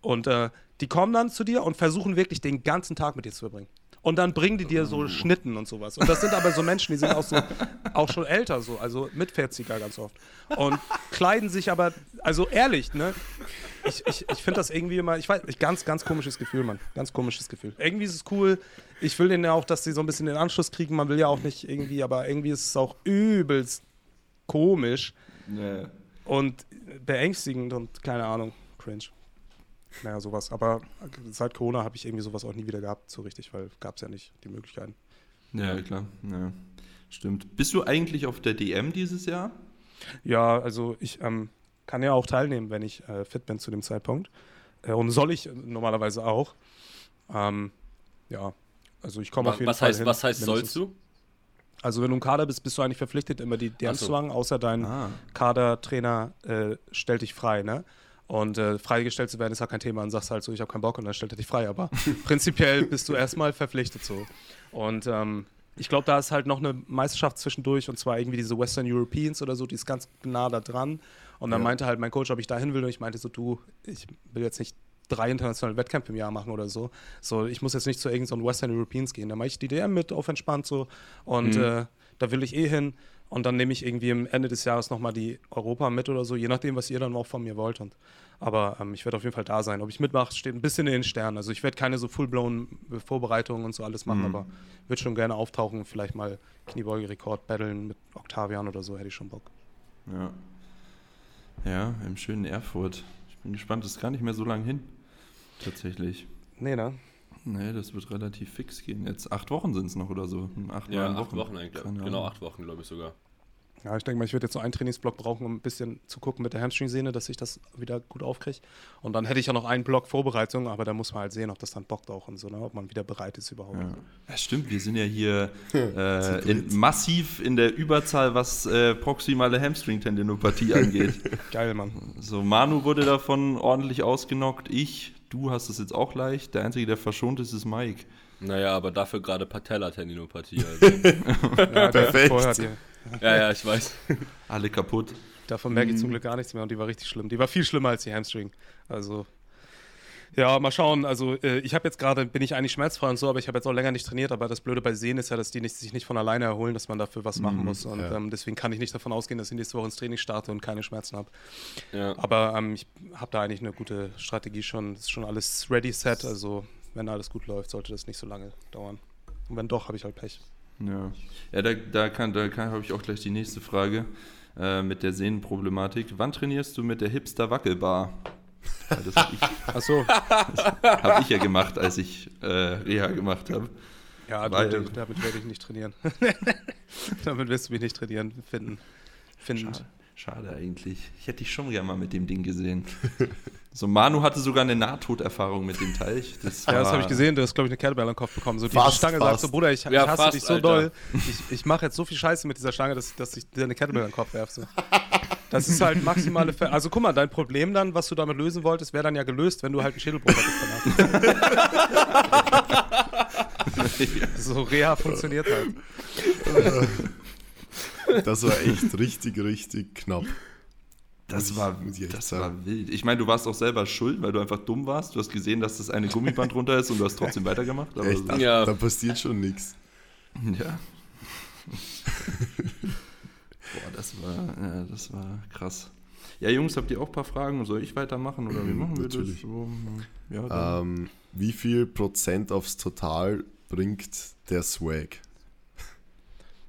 Und äh, die kommen dann zu dir und versuchen wirklich den ganzen Tag mit dir zu verbringen. Und dann bringen die dir so oh. Schnitten und sowas. Und das sind aber so Menschen, die sind auch so, auch schon älter so, also mit 40er ganz oft. Und kleiden sich aber, also ehrlich, ne? Ich, ich, ich finde das irgendwie immer, ich weiß, ich, ganz, ganz komisches Gefühl, Mann. Ganz komisches Gefühl. Irgendwie ist es cool. Ich will denen ja auch, dass sie so ein bisschen den Anschluss kriegen. Man will ja auch nicht irgendwie, aber irgendwie ist es auch übelst komisch. Nee. Und beängstigend und keine Ahnung, cringe. Naja, sowas. Aber seit Corona habe ich irgendwie sowas auch nie wieder gehabt, so richtig, weil gab es ja nicht die Möglichkeiten. Ja, klar. Ja, stimmt. Bist du eigentlich auf der DM dieses Jahr? Ja, also ich ähm, kann ja auch teilnehmen, wenn ich äh, fit bin zu dem Zeitpunkt. Äh, und soll ich normalerweise auch. Ähm, ja, also ich komme auf jeden was Fall heißt, hin. Was heißt sollst du? Also wenn du im Kader bist, bist du eigentlich verpflichtet, immer die DMs so. zu machen, außer dein ah. Kadertrainer äh, stellt dich frei, ne? Und äh, freigestellt zu werden ist ja kein Thema und sagst halt so, ich habe keinen Bock und dann stellt er dich frei. Aber prinzipiell bist du erstmal verpflichtet so. Und ähm, ich glaube, da ist halt noch eine Meisterschaft zwischendurch und zwar irgendwie diese Western Europeans oder so, die ist ganz nah da dran. Und dann ja. meinte halt mein Coach, ob ich da hin will und ich meinte so, du, ich will jetzt nicht drei internationale Wettkämpfe im Jahr machen oder so. So, ich muss jetzt nicht zu irgendeinem so Western Europeans gehen. Da mache ich die DM mit auf entspannt so und mhm. äh, da will ich eh hin. Und dann nehme ich irgendwie am Ende des Jahres nochmal die Europa mit oder so, je nachdem, was ihr dann auch von mir wollt. Und, aber ähm, ich werde auf jeden Fall da sein. Ob ich mitmache, steht ein bisschen in den Sternen. Also ich werde keine so full-blown Vorbereitungen und so alles machen, mhm. aber würde schon gerne auftauchen, vielleicht mal Kniebeugerekord battlen mit Octavian oder so, hätte ich schon Bock. Ja. Ja, im schönen Erfurt. Ich bin gespannt, das ist gar nicht mehr so lange hin. Tatsächlich. Nee, ne? Nee, das wird relativ fix gehen. Jetzt acht Wochen sind es noch oder so. Acht, ja, acht Wochen, Wochen eigentlich. Genau, acht Wochen, glaube ich sogar. Ja, ich denke mal, ich werde jetzt so einen Trainingsblock brauchen, um ein bisschen zu gucken mit der Hamstring-Sehne, dass ich das wieder gut aufkriege. Und dann hätte ich ja noch einen Block Vorbereitung, aber da muss man halt sehen, ob das dann bockt auch und so, ne? ob man wieder bereit ist überhaupt. Ja, ja stimmt, wir sind ja hier äh, in, massiv in der Überzahl, was äh, proximale Hamstring-Tendinopathie angeht. Geil, Mann. So, Manu wurde davon ordentlich ausgenockt, ich, du hast es jetzt auch leicht. Der Einzige, der verschont ist, ist Mike. Naja, aber dafür gerade Patella-Tendinopathie. Also. ja, Perfekt. Ja, ja, ich weiß. Alle kaputt. Davon merke ich zum mhm. Glück gar nichts mehr und die war richtig schlimm. Die war viel schlimmer als die Hamstring. Also ja, mal schauen. Also äh, ich habe jetzt gerade, bin ich eigentlich schmerzfrei und so, aber ich habe jetzt auch länger nicht trainiert. Aber das Blöde bei Sehen ist ja, dass die nicht, sich nicht von alleine erholen, dass man dafür was machen mhm, muss. Und ja. ähm, deswegen kann ich nicht davon ausgehen, dass ich nächste Woche ins Training starte und keine Schmerzen habe. Ja. Aber ähm, ich habe da eigentlich eine gute Strategie schon. Es ist schon alles ready set. Also wenn alles gut läuft, sollte das nicht so lange dauern. Und wenn doch, habe ich halt Pech. Ja, ja da, da, kann, da kann, habe ich auch gleich die nächste Frage äh, mit der Sehnenproblematik. Wann trainierst du mit der Hipster Wackelbar? Das habe ich, Ach so. hab ich ja gemacht, als ich äh, Reha gemacht habe. Ja, Weil, damit, damit werde ich nicht trainieren. damit wirst du mich nicht trainieren finden. finden. Schade. Schade eigentlich. Ich hätte dich schon gerne mal mit dem Ding gesehen. So, Manu hatte sogar eine Nahtoderfahrung mit dem Teich. Das ja, das habe ich gesehen. Du hast, glaube ich, eine Kettlebell am Kopf bekommen. So, die fast, Stange fast. sagt so, Bruder, ich, ja, ich hasse fast, dich so Alter. doll. Ich, ich mache jetzt so viel Scheiße mit dieser Stange, dass, dass ich dir eine Kettlebell am Kopf werfe. So. Das ist halt maximale Ver Also guck mal, dein Problem dann, was du damit lösen wolltest, wäre dann ja gelöst, wenn du halt einen Schädelbruch hättest so Reha funktioniert halt. Das war echt richtig, richtig knapp. Das, war, das war wild. Ich meine, du warst auch selber schuld, weil du einfach dumm warst. Du hast gesehen, dass das eine Gummiband runter ist und du hast trotzdem weitergemacht. Aber Echt? So. Ja. Da passiert schon nichts. Ja. Boah, das war, ja, das war krass. Ja, Jungs, habt ihr auch ein paar Fragen? Soll ich weitermachen oder wie machen wir Natürlich. das? So, ja, Ähm, wie viel Prozent aufs Total bringt der Swag?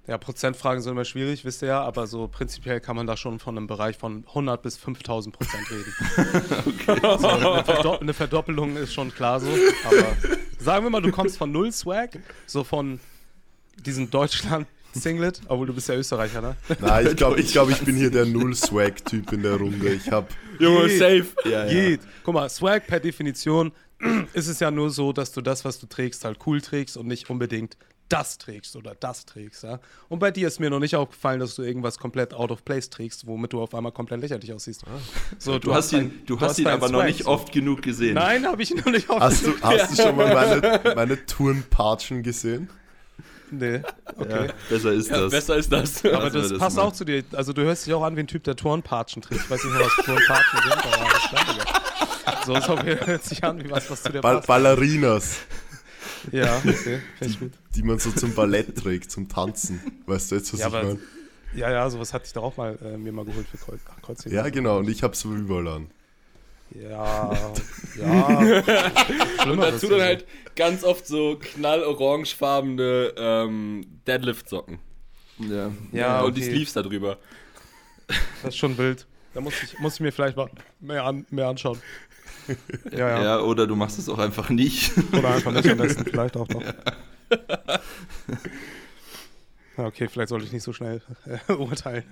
Ja, Prozentfragen sind immer schwierig, wisst ihr ja, aber so prinzipiell kann man da schon von einem Bereich von 100 bis 5000 Prozent reden. so, eine, Verdo eine Verdoppelung ist schon klar so, aber sagen wir mal, du kommst von null Swag, so von diesem Deutschland-Singlet, obwohl du bist ja Österreicher, ne? Nein, ich glaube, ich, glaub, ich bin hier der Null-Swag-Typ in der Runde. Ich habe Junge, Geht. safe. ja, ja. Geht. Guck mal, Swag per Definition ist es ja nur so, dass du das, was du trägst, halt cool trägst und nicht unbedingt das trägst oder das trägst, ja. Und bei dir ist mir noch nicht aufgefallen, dass du irgendwas komplett out of place trägst, womit du auf einmal komplett lächerlich aussiehst. So, Du, hast ihn, du hast ihn deinen aber noch Swag, nicht so. oft genug gesehen. Nein, habe ich noch nicht Hast du, aufgefallen. hast du schon mal meine, meine Turnpatschen gesehen? Nee, okay. Ja, besser ist Ja, das. besser ist das. Aber Lassen das, das passt mal. auch zu dir. Also du hörst dich auch an wie ein Typ, der Turnpatschen trägt. Ich weiß nicht mehr, was Turnpatschen sind, aber Digga. So, so hört sich an wie was, was zu dir Ball passt. Ballerinas, Ja, okay, gut. die man so zum Ballett trägt, zum Tanzen. Weißt du jetzt, was Ja, ich meine? Ja, ja, sowas hatte ich doch auch mal äh, mir mal geholt für Kreuz, ach, Kreuzheben. Ja, genau. Und ich habe so überall an. Ja, ja. Schlimmer Dazu dann halt ganz oft so knallorangefarbene ähm, Deadlift-Socken. Ja. Ja, Und die. Sleeves da drüber. Das ist schon wild. Da muss ich, muss ich mir vielleicht mal mehr, an, mehr anschauen. Ja, ja. Ja, oder du machst es auch einfach nicht. Oder einfach nicht am besten, vielleicht auch noch. Ja, okay, vielleicht sollte ich nicht so schnell äh, urteilen.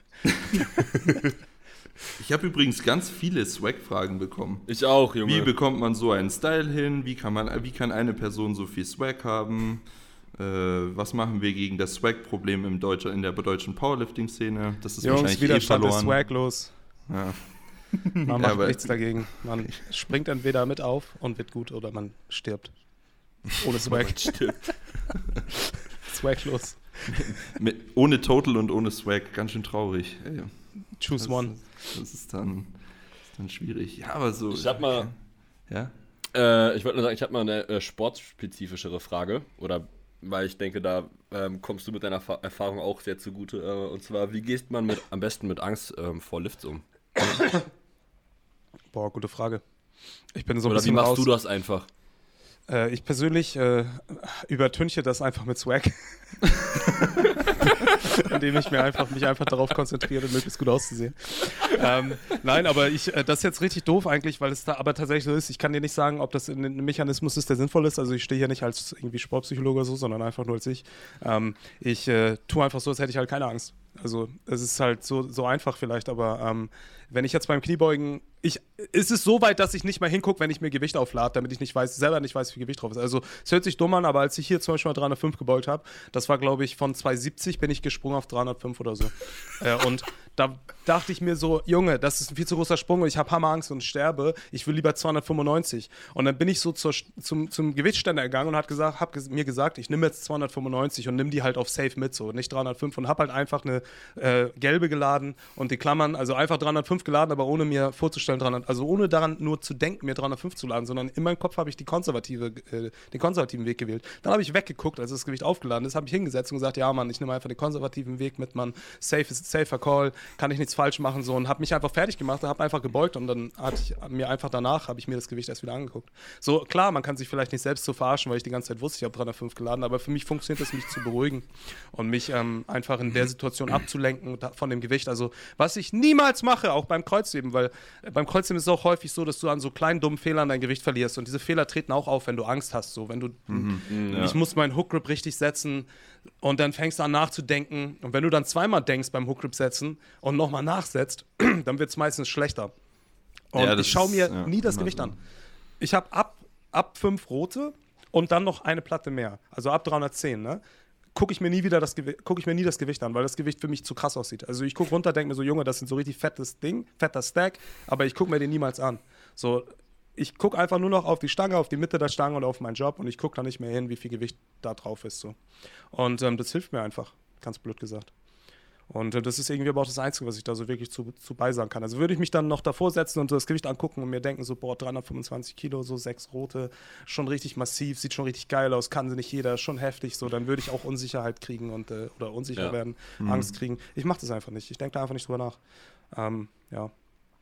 Ich habe übrigens ganz viele Swag-Fragen bekommen. Ich auch, Junge. Wie bekommt man so einen Style hin? Wie kann, man, wie kann eine Person so viel Swag haben? Äh, was machen wir gegen das Swag-Problem in der deutschen Powerlifting-Szene? Das ist Jungs, wahrscheinlich eh Widerstand ist verloren. swaglos. Ja. Man Ja, macht aber- nichts dagegen. Man springt entweder mit auf und wird gut oder man stirbt. Ohne Swag. Swaglos. Mit, ohne Total und ohne Swag, ganz schön traurig. Ey, Choose das, one. Das ist dann, das ist dann schwierig. Ja, aber so. Ich hab mal- Ja? Äh, ich wollte nur sagen, ich habe mal eine äh, sportspezifischere Frage. Oder weil ich denke, da ähm, kommst du mit deiner Fa Erfahrung auch sehr zugute. Äh, und zwar, wie gehst man mit, am besten mit Angst ähm, vor Lifts um? Boah, gute Frage. Ich bin so ein Oder wie machst raus. du das einfach? Äh, ich persönlich äh, übertünche das einfach mit Swag. Indem ich mir einfach, mich einfach darauf konzentriere, möglichst gut auszusehen. ähm, nein, aber ich, äh, das ist jetzt richtig doof eigentlich, weil es da aber tatsächlich so ist. Ich kann dir nicht sagen, ob das ein Mechanismus ist, der sinnvoll ist. Also ich stehe hier nicht als irgendwie Sportpsychologe oder so, sondern einfach nur als ich. Ähm, ich äh, tue einfach so, als hätte ich halt keine Angst. Also es ist halt so, so einfach vielleicht, aber ähm, wenn ich jetzt beim Kniebeugen, ich, ist es so weit, dass ich nicht mal hingucke, wenn ich mir Gewicht auflade, damit ich nicht weiß, selber nicht weiß, wie viel Gewicht drauf ist. Also es hört sich dumm an, aber als ich hier zum Beispiel mal 305 gebeugt habe, das war glaube ich von 270 bin ich gesprungen auf 305 oder so. äh, und da dachte ich mir so, Junge, das ist ein viel zu großer Sprung und ich habe Hammerangst und sterbe. Ich will lieber 295. Und dann bin ich so zur, zum, zum Gewichtsständer gegangen und hat gesagt, hab ges mir gesagt, ich nehme jetzt 295 und nimm die halt auf Safe mit, so nicht 305 und habe halt einfach eine äh, gelbe geladen und die Klammern, also einfach 305 geladen, aber ohne mir vorzustellen, 300, also ohne daran nur zu denken, mir 305 zu laden, sondern in meinem Kopf habe ich die konservative, äh, den konservativen Weg gewählt. Dann habe ich weggeguckt, als das Gewicht aufgeladen ist, habe ich hingesetzt und gesagt, ja Mann, ich nehme einfach den konservativen Weg mit, Mann, safe ist safer Call, kann ich nichts falsch machen, so und habe mich einfach fertig gemacht, habe einfach gebeugt und dann hatte ich mir einfach danach, habe ich mir das Gewicht erst wieder angeguckt. So, klar, man kann sich vielleicht nicht selbst so verarschen, weil ich die ganze Zeit wusste, ich habe 305 geladen, aber für mich funktioniert das, mich zu beruhigen und mich ähm, einfach in der Situation abzulenken von dem Gewicht. Also, was ich niemals mache, auch beim Kreuzheben, weil beim Kreuzheben ist es auch häufig so, dass du an so kleinen dummen Fehlern dein Gewicht verlierst und diese Fehler treten auch auf, wenn du Angst hast, so, wenn du, ich muss meinen Hookgrip richtig setzen und dann fängst du an nachzudenken und wenn du dann zweimal denkst beim Hookgrip setzen und nochmal nachsetzt, dann wird es meistens schlechter. Und Ja, ich schaue mir ja, nie das Gewicht so. an. Ich habe ab, ab fünf rote und dann noch eine Platte mehr. Also ab 310, ne? Gucke ich mir nie wieder das gucke ich mir nie das Gewicht an, weil das Gewicht für mich zu krass aussieht. Also ich gucke runter, denke mir so, Junge, das sind so richtig fettes Ding, fetter Stack, aber ich gucke mir den niemals an. So, ich gucke einfach nur noch auf die Stange, auf die Mitte der Stange und auf meinen Job und ich gucke da nicht mehr hin, wie viel Gewicht da drauf ist. So. Und ähm, das hilft mir einfach, ganz blöd gesagt. Und äh, das ist irgendwie aber auch das Einzige, was ich da so wirklich zu, zu beisagen kann. Also würde ich mich dann noch davor setzen und das Gewicht angucken und mir denken, so, boah, 325 Kilo, so sechs rote, schon richtig massiv, sieht schon richtig geil aus, kann sie nicht jeder, schon heftig, so, dann würde ich auch Unsicherheit kriegen und äh, oder unsicher ja. werden, mhm. Angst kriegen. Ich mache das einfach nicht. Ich denke da einfach nicht drüber nach. Ähm, ja.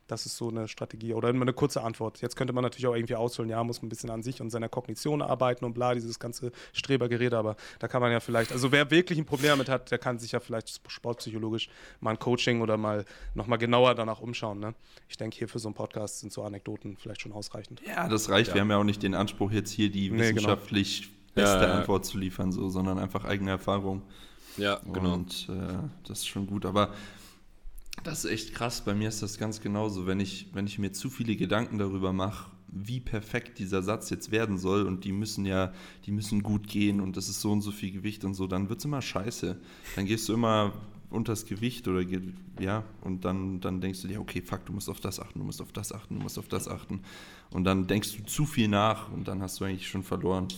Das ist so eine Strategie oder immer eine kurze Antwort. Jetzt könnte man natürlich auch irgendwie ausholen, ja, muss man ein bisschen an sich und seiner Kognition arbeiten und bla, dieses ganze Strebergerede, aber da kann man ja vielleicht, also wer wirklich ein Problem damit hat, der kann sich ja vielleicht sportpsychologisch mal ein Coaching oder mal nochmal genauer danach umschauen. Ne? Ich denke, hier für so einen Podcast sind so Anekdoten vielleicht schon ausreichend. Ja, das reicht. Ja. Wir haben ja auch nicht den Anspruch, jetzt hier die nee, genau. wissenschaftlich genau. beste ja, ja. Antwort zu liefern, so, sondern einfach eigene Erfahrung. Ja, genau. Und äh, das ist schon gut. Aber das ist echt krass. Bei mir ist das ganz genauso. Wenn ich, wenn ich mir zu viele Gedanken darüber mache, wie perfekt dieser Satz jetzt werden soll und die müssen ja, die müssen gut gehen und das ist so und so viel Gewicht und so, dann wird es immer scheiße. Dann gehst du immer unters Gewicht oder ja, und dann, dann denkst du dir, okay, fuck, du musst auf das achten, du musst auf das achten, du musst auf das achten. Und dann denkst du zu viel nach und dann hast du eigentlich schon verloren.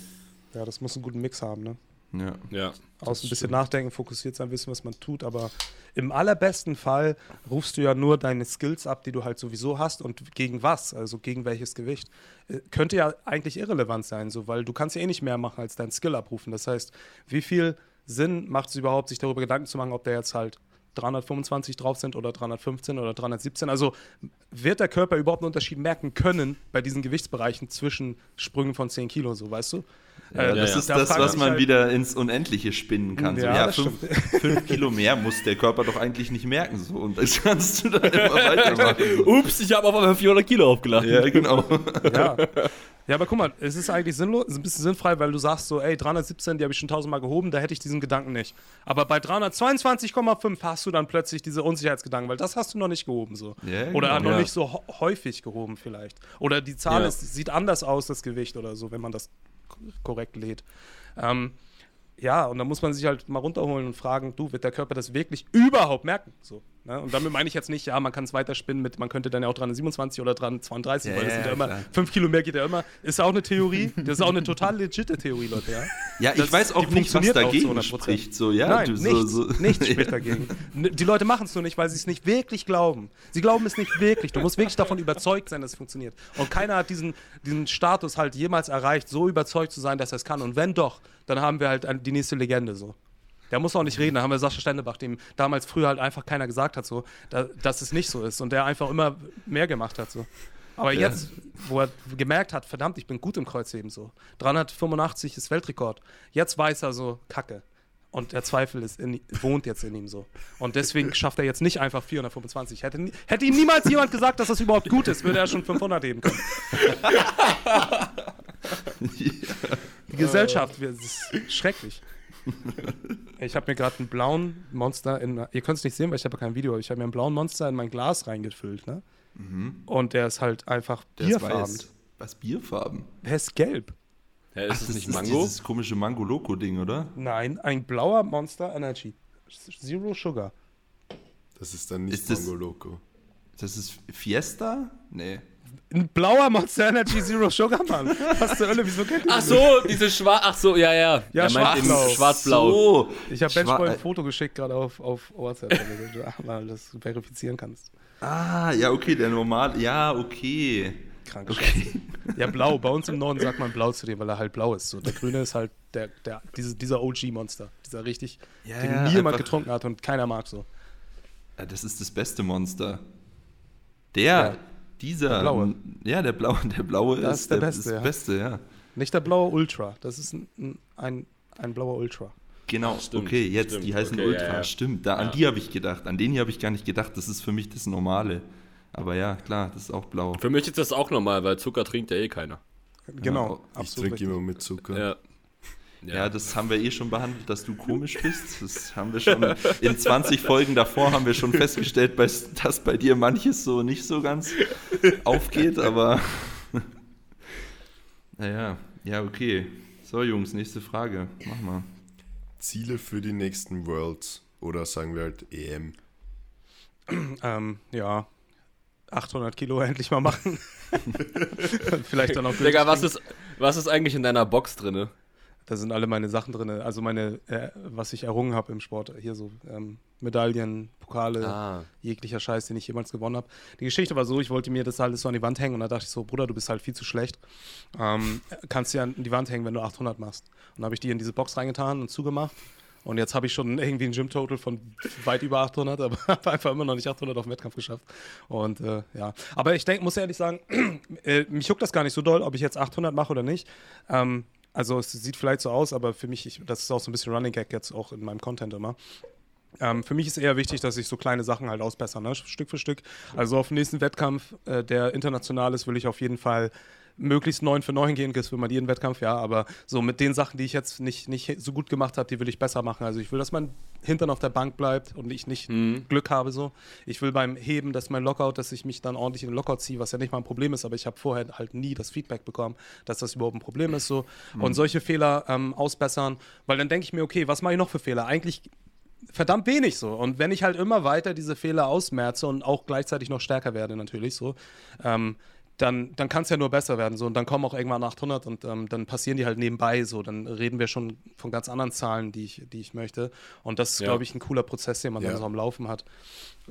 Ja, das muss einen guten Mix haben, ne? Ja. ja Aus ein bisschen nachdenken, fokussiert sein, wissen, was man tut. Aber im allerbesten Fall rufst du ja nur deine Skills ab, die du halt sowieso hast und gegen was, also gegen welches Gewicht. Äh, könnte ja eigentlich irrelevant sein, so, weil du kannst ja eh nicht mehr machen als dein Skill abrufen. Das heißt, wie viel Sinn macht es überhaupt, sich darüber Gedanken zu machen, ob der jetzt halt 325 drauf sind oder 315 oder 317. Also wird der Körper überhaupt einen Unterschied merken können bei diesen Gewichtsbereichen zwischen Sprüngen von 10 Kilo, so weißt du? Ja, äh, das ja, ist das, was man halt wieder ins Unendliche spinnen kann. Ja, so, ja fünf, fünf, Kilo mehr muss der Körper doch eigentlich nicht merken. So, und das kannst du dann immer weitermachen. Ups, ich habe auf einmal 400 Kilo aufgeladen. Ja, genau. ja. Ja, aber guck mal, es ist eigentlich sinnlos, ist ein bisschen sinnfrei, weil du sagst so, ey, 317, die habe ich schon tausendmal gehoben, da hätte ich diesen Gedanken nicht. Aber bei 322,5 hast du dann plötzlich diese Unsicherheitsgedanken, weil das hast du noch nicht gehoben so. Yeah, oder genau, noch ja. nicht so häufig gehoben vielleicht. Oder die Zahl ja. ist, sieht anders aus, das Gewicht oder so, wenn man das korrekt lädt. Ähm, ja, und da muss man sich halt mal runterholen und fragen, du, wird der Körper das wirklich überhaupt merken? So, ne? Und damit meine ich jetzt nicht, ja, man kann es weiterspinnen mit, man könnte dann ja auch 327 oder 332, ja, weil das sind ja, ja immer, 5 Kilo mehr geht ja immer. Ist auch eine Theorie, das ist auch eine total legitime Theorie, Leute, ja. Ja, ich das, weiß auch nicht, was dagegen spricht, so, ja. Nein, du, nichts, so, so. nichts spricht dagegen. Die Leute machen es nur nicht, weil sie es nicht wirklich glauben. Sie glauben es nicht wirklich. Du musst wirklich davon überzeugt sein, dass es funktioniert. Und keiner hat diesen, diesen Status halt jemals erreicht, so überzeugt zu sein, dass er es kann. Und wenn doch, dann haben wir halt die nächste Legende so. Der muss auch nicht reden. Da haben wir Sascha Stendebach, dem damals früher halt einfach keiner gesagt hat, so, da, dass es nicht so ist. Und der einfach immer mehr gemacht hat. So. Aber ja. jetzt, wo er gemerkt hat, verdammt, ich bin gut im Kreuzheben so. 385 ist Weltrekord. Jetzt weiß er so, Kacke. Und der Zweifel ist in, wohnt jetzt in ihm so. Und deswegen schafft er jetzt nicht einfach 425. Hätte, hätte ihm niemals jemand gesagt, dass das überhaupt gut ist, würde er schon 500 heben können. Die Gesellschaft, das ist schrecklich. Ich habe mir gerade einen blauen Monster in. Ihr könnt es nicht sehen, weil ich habe kein Video. Ich habe mir einen blauen Monster in mein Glas reingefüllt, ne? Mhm. Und der ist halt einfach der bierfarben. Was Bierfarben? Der ist gelb. Ja, ist Ach, das, nicht Mango? Ist dieses komische Mango Loco Ding, oder? Nein, ein blauer Monster Energy. Zero Sugar. Das ist dann nicht ist Mango das, Loco. Das ist Fiesta? Nee. Ein blauer Monster Energy Zero Sugar, Mann. Was zur Hölle, wieso kennt ihr Ach so, diese schwarz, ach so, ja, ja. Ja, schwarz-blau. Schwarz-blau. So. Ich habe Benchboy ein Foto geschickt gerade auf, auf WhatsApp, damit du mal das verifizieren kannst. Ah, ja, okay, der normal, ja, okay. Krank. Okay. Ja, blau. Bei uns im Norden sagt man blau zu dir, weil er halt blau ist. So, der grüne ist halt der, der, diese, dieser OG-Monster. Dieser richtig, ja, den ja, nie jemand getrunken hat und keiner mag so. Ja, das ist das beste Monster. Der, ja. Dieser. Der blaue. Ja, der blaue, der blaue das ist, der, der beste, ja. beste, ja. Nicht der blaue Ultra. Das ist ein, ein, ein blauer Ultra. Genau, stimmt, okay, jetzt, stimmt, die heißen okay, Ultra, ja, ja. stimmt. Da, an die habe ich gedacht. An den hier habe ich gar nicht gedacht. Das ist für mich das Normale. Aber ja, klar, das ist auch blau. Für mich ist das auch normal, weil Zucker trinkt ja eh keiner. Genau. Ja, ich trinke immer mit Zucker. Ja. Ja. ja. das haben wir eh schon behandelt, dass du komisch bist. Das haben wir schon in 20 Folgen davor haben wir schon festgestellt, dass bei dir manches so nicht so ganz aufgeht, aber naja, ja, okay. So, Jungs, nächste Frage. Mach mal. Ziele für die nächsten Worlds oder sagen wir halt EM? ähm, ja, 800 Kilo endlich mal machen. Vielleicht dann auch. Digga, was ist, was ist eigentlich in deiner Box drin? Da sind alle meine Sachen drin, also meine, äh, was ich errungen habe im Sport. Hier so ähm, Medaillen, Pokale, ah. jeglicher Scheiß, den ich jemals gewonnen habe. Die Geschichte war so, ich wollte mir das alles so an die Wand hängen und da dachte ich so, Bruder, du bist halt viel zu schlecht. Ähm, kannst dir an die Wand hängen, wenn du 800 machst. Und dann habe ich die in diese Box reingetan und zugemacht. Und jetzt habe ich schon irgendwie ein Gym-Total von weit über 800, aber habe einfach immer noch nicht 800 auf dem Wettkampf geschafft. Und äh, ja, aber ich denke, muss ehrlich sagen, äh, mich juckt das gar nicht so doll, ob ich jetzt 800 mache oder nicht. Ähm, also es sieht vielleicht so aus, aber für mich, ich, das ist auch so ein bisschen Running Gag jetzt auch in meinem Content immer. Ähm, für mich ist eher wichtig, dass ich so kleine Sachen halt ausbessere, ne? Stück für Stück. Also auf den nächsten Wettkampf, äh, der international ist, will ich auf jeden Fall möglichst 9 für 9 gehen, das will man jeden Wettkampf, ja, aber so mit den Sachen, die ich jetzt nicht, nicht so gut gemacht habe, die will ich besser machen. Also ich will, dass mein Hintern auf der Bank bleibt und ich nicht mhm. Glück habe so. Ich will beim Heben, dass mein Lockout, dass ich mich dann ordentlich in den Lockout ziehe, was ja nicht mal ein Problem ist, aber ich habe vorher halt nie das Feedback bekommen, dass das überhaupt ein Problem ist so. Mhm. Und solche Fehler ähm, ausbessern, weil dann denke ich mir, okay, was mache ich noch für Fehler? Eigentlich verdammt wenig so. Und wenn ich halt immer weiter diese Fehler ausmerze und auch gleichzeitig noch stärker werde natürlich so, ähm, dann, dann kann es ja nur besser werden. So. Und dann kommen auch irgendwann 800 und ähm, dann passieren die halt nebenbei. So. Dann reden wir schon von ganz anderen Zahlen, die ich, die ich möchte. Und das ist, ja. glaube ich, ein cooler Prozess, den man ja. dann so am Laufen hat,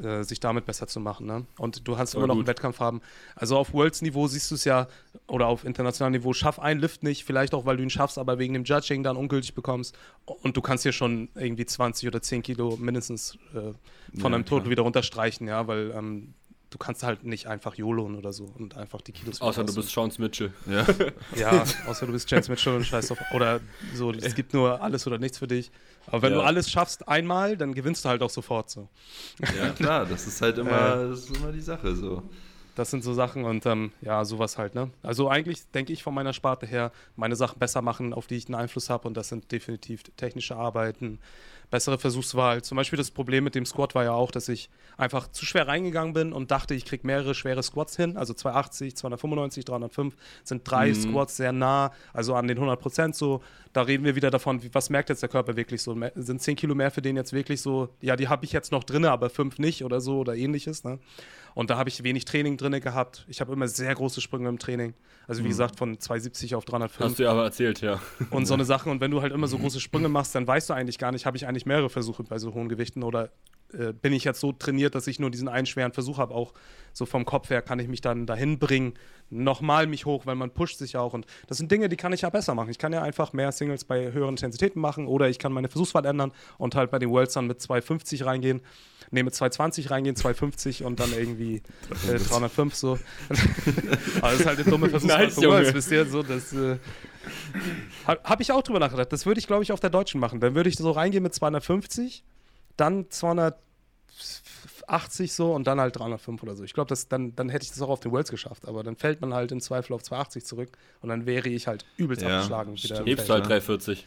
äh, sich damit besser zu machen. Ne? Und du hast immer noch gut. einen Wettkampf haben. Also auf Worlds-Niveau siehst du es ja, oder auf internationalem Niveau, schaff einen Lift nicht, vielleicht auch, weil du ihn schaffst, aber wegen dem Judging dann ungültig bekommst. Und du kannst hier schon irgendwie 20 oder 10 Kilo mindestens äh, von ja, deinem Total wieder runterstreichen, ja, weil ähm, du kannst halt nicht einfach YOLOen oder so und einfach die Kilos Außer du bist Chance Mitchell. Ja. ja, außer du bist Chance Mitchell und scheiß auf. Oder so, es gibt nur alles oder nichts für dich. Aber wenn ja. du alles schaffst einmal, dann gewinnst du halt auch sofort so. Ja, klar, das ist halt immer, äh, das ist immer die Sache so. Das sind so Sachen und ähm, ja, sowas halt, ne? Also eigentlich denke ich von meiner Sparte her, meine Sachen besser machen, auf die ich einen Einfluss habe und das sind definitiv technische Arbeiten, bessere Versuchswahl. Zum Beispiel das Problem mit dem Squat war ja auch, dass ich einfach zu schwer reingegangen bin und dachte, ich kriege mehrere schwere Squats hin. Also 280, 295, 305 sind drei mhm. Squats sehr nah, also an den 100 Prozent so. Da reden wir wieder davon, was merkt jetzt der Körper wirklich so? Sind 10 Kilo mehr für den jetzt wirklich so? Ja, die habe ich jetzt noch drin, aber 5 nicht oder so oder ähnliches. Ne? Und da habe ich wenig Training drin gehabt. Ich habe immer sehr große Sprünge im Training. Also wie mhm. gesagt, von 270 auf 305. Hast du ja aber erzählt, ja. Und so eine Sache. Und wenn du halt immer so große Sprünge machst, dann weißt du eigentlich gar nicht, habe ich eigentlich mehrere Versuche bei so hohen Gewichten oder äh, bin ich jetzt so trainiert, dass ich nur diesen einen schweren Versuch habe. Auch so vom Kopf her kann ich mich dann dahin bringen, nochmal mich hoch, weil man pusht sich auch. Und das sind Dinge, die kann ich ja besser machen. Ich kann ja einfach mehr Singles bei höheren Intensitäten machen oder ich kann meine Versuchswahl ändern und halt bei den Worlds dann mit 250 reingehen nee, mit 220 reingehen, 250 und dann irgendwie äh, 305 so. Aber das ist halt eine dumme Versuchsweise. nice, wisst ihr, so, das äh, habe ich auch drüber nachgedacht. Das würde ich, glaube ich, auf der Deutschen machen. Dann würde ich so reingehen mit 250, dann 280 so und dann halt 305 oder so. Ich glaube, dann, dann hätte ich das auch auf den Worlds geschafft. Aber dann fällt man halt im Zweifel auf 280 zurück und dann wäre ich halt übelst ja, abgeschlagen. Hebst halt 340.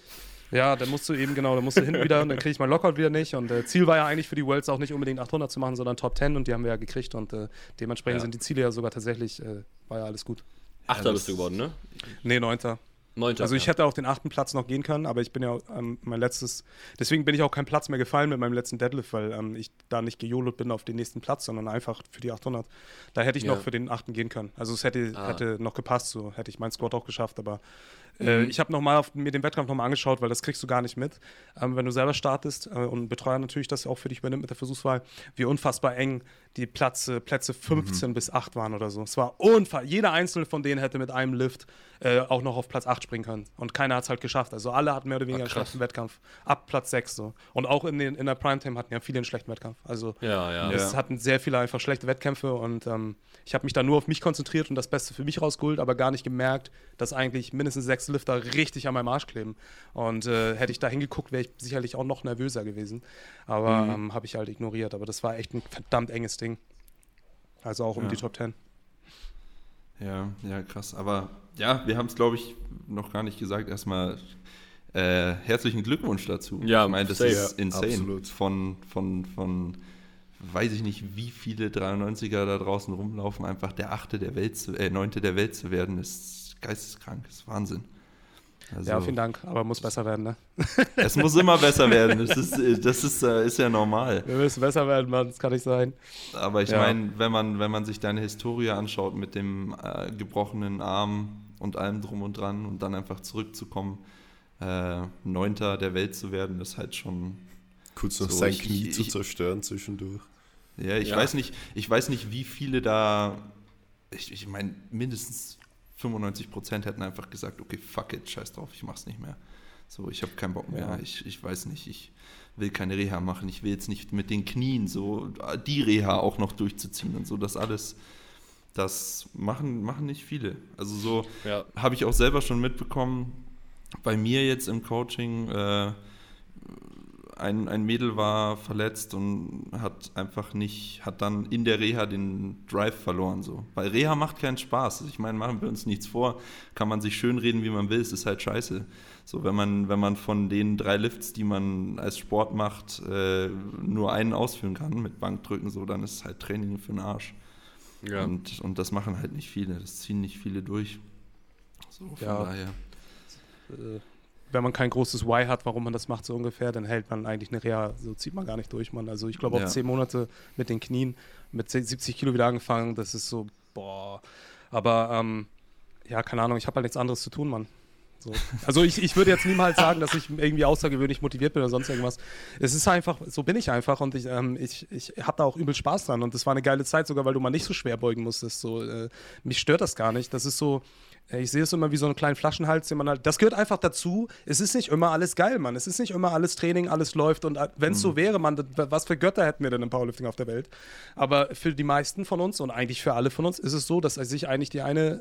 Ja, dann musst du eben, genau, dann musst du hinten wieder und dann kriege ich mein Lockout wieder nicht. Und äh, Ziel war ja eigentlich für die Worlds auch nicht unbedingt 800 zu machen, sondern Top 10 und die haben wir ja gekriegt und äh, dementsprechend ja. sind die Ziele ja sogar tatsächlich, äh, war ja alles gut. Achter bist du geworden, ne? Nee, Neunter. Neunter, also ich hätte auf den achten Platz noch gehen können, aber ich bin ja ähm, mein letztes, deswegen bin ich auch kein Platz mehr gefallen mit meinem letzten Deadlift, weil ähm, ich da nicht gejolot bin auf den nächsten Platz, sondern einfach für die 800. Da hätte ich ja. noch für den achten gehen können. Also es hätte, ah. hätte noch gepasst, so hätte ich meinen Squad auch geschafft, aber mhm. ich habe nochmal mir den Wettkampf nochmal angeschaut, weil das kriegst du gar nicht mit. Ähm, wenn du selber startest äh, und ein Betreuer natürlich das auch für dich übernimmt mit der Versuchswahl, wie unfassbar eng die Plätze, Plätze 15 mhm. bis 8 waren oder so. Es war unfassbar. Jeder einzelne von denen hätte mit einem Lift äh, auch noch auf Platz 8 springen können. Und keiner hat es halt geschafft. Also alle hatten mehr oder weniger Ach, einen schlechten Wettkampf. Ab Platz 6 so. Und auch in, den, in der Primetime hatten ja viele einen schlechten Wettkampf. Also ja, ja. es ja. hatten sehr viele einfach schlechte Wettkämpfe und ähm, ich habe mich da nur auf mich konzentriert und das Beste für mich rausgeholt, aber gar nicht gemerkt, dass eigentlich mindestens sechs Lifter richtig an meinem Arsch kleben. Und äh, hätte ich da hingeguckt, wäre ich sicherlich auch noch nervöser gewesen. Aber mhm. ähm, habe ich halt ignoriert. Aber das war echt ein verdammt enges Ding. Also auch um ja. die Top 10. Ja, ja, krass. Aber ja, wir haben es, glaube ich, noch gar nicht gesagt. Erstmal äh, herzlichen Glückwunsch dazu. Ja, ich meine, das ist ja, insane. Absolut. Von, von, von, weiß ich nicht, wie viele 93er da draußen rumlaufen, einfach der achte der Welt zu, äh, neunte der Welt zu werden, ist geisteskrank, ist Wahnsinn. Also, ja, vielen Dank, aber muss besser werden, ne? Es muss immer besser werden, das ist, das ist, äh, ist ja normal. Wir müssen besser werden, Mann, das kann nicht sein. Aber ich ja. meine, wenn man, wenn man sich deine Historie anschaut mit dem äh, gebrochenen Arm und allem drum und dran und dann einfach zurückzukommen, äh, Neunter der Welt zu werden, ist halt schon. Kurz noch so, sein ich, Knie ich, zu zerstören zwischendurch. Ja, ich ja. weiß nicht, ich weiß nicht, wie viele da. Ich, ich meine, mindestens 95 Prozent hätten einfach gesagt, okay, fuck it, scheiß drauf, ich mach's nicht mehr. So, ich habe keinen Bock mehr. Ja. Ich, ich weiß nicht, ich will keine Reha machen. Ich will jetzt nicht mit den Knien so die Reha auch noch durchzuziehen und so. Das alles, das machen, machen nicht viele. Also so ja. habe ich auch selber schon mitbekommen, bei mir jetzt im Coaching, äh, ein, ein Mädel war verletzt und hat einfach nicht, hat dann in der Reha den Drive verloren. So. Weil Reha macht keinen Spaß. Ich meine, machen wir uns nichts vor, kann man sich schön reden, wie man will, es ist halt scheiße. So, wenn man, wenn man von den drei Lifts, die man als Sport macht, äh, nur einen ausführen kann mit Bankdrücken, so, dann ist es halt Training für den Arsch. Ja. Und, und das machen halt nicht viele, das ziehen nicht viele durch. So, von ja. daher. Äh, wenn man kein großes Why hat, warum man das macht, so ungefähr, dann hält man eigentlich eine Reha, so zieht man gar nicht durch, man. Also ich glaube auch ja. zehn Monate mit den Knien, mit 70 Kilo wieder angefangen, das ist so, boah. Aber ähm, ja, keine Ahnung, ich habe halt nichts anderes zu tun, Mann. So. Also ich, ich würde jetzt niemals sagen, dass ich irgendwie außergewöhnlich motiviert bin oder sonst irgendwas. Es ist einfach, so bin ich einfach und ich, ähm, ich, ich habe da auch übel Spaß dran und das war eine geile Zeit sogar, weil du mal nicht so schwer beugen musstest. So, äh, mich stört das gar nicht. Das ist so, ich sehe es immer wie so einen kleinen Flaschenhals, den man halt. Das gehört einfach dazu. Es ist nicht immer alles geil, Mann. Es ist nicht immer alles Training, alles läuft. Und äh, wenn es mhm. so wäre, Mann, was für Götter hätten wir denn im Powerlifting auf der Welt? Aber für die meisten von uns und eigentlich für alle von uns ist es so, dass sich eigentlich die eine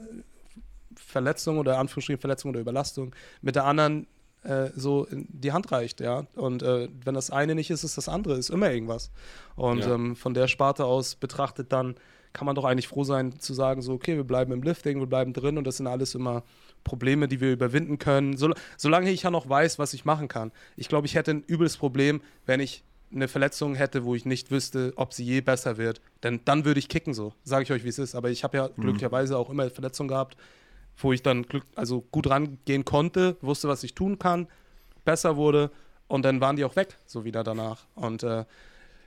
Verletzung oder Anführungsstrichen Verletzung oder Überlastung mit der anderen äh, so die Hand reicht, ja. Und äh, wenn das eine nicht ist, ist das andere, ist immer irgendwas. Und ja. ähm, von der Sparte aus betrachtet dann kann man doch eigentlich froh sein zu sagen, so, okay, wir bleiben im Lifting, wir bleiben drin und das sind alles immer Probleme, die wir überwinden können. So, solange ich ja noch weiß, was ich machen kann. Ich glaube, ich hätte ein übles Problem, wenn ich eine Verletzung hätte, wo ich nicht wüsste, ob sie je besser wird. Denn dann würde ich kicken, so. Sage ich euch, wie es ist. Aber ich habe ja mhm. glücklicherweise auch immer Verletzungen gehabt, wo ich dann glück, also gut rangehen konnte, wusste, was ich tun kann, besser wurde und dann waren die auch weg, so wieder danach. Und äh,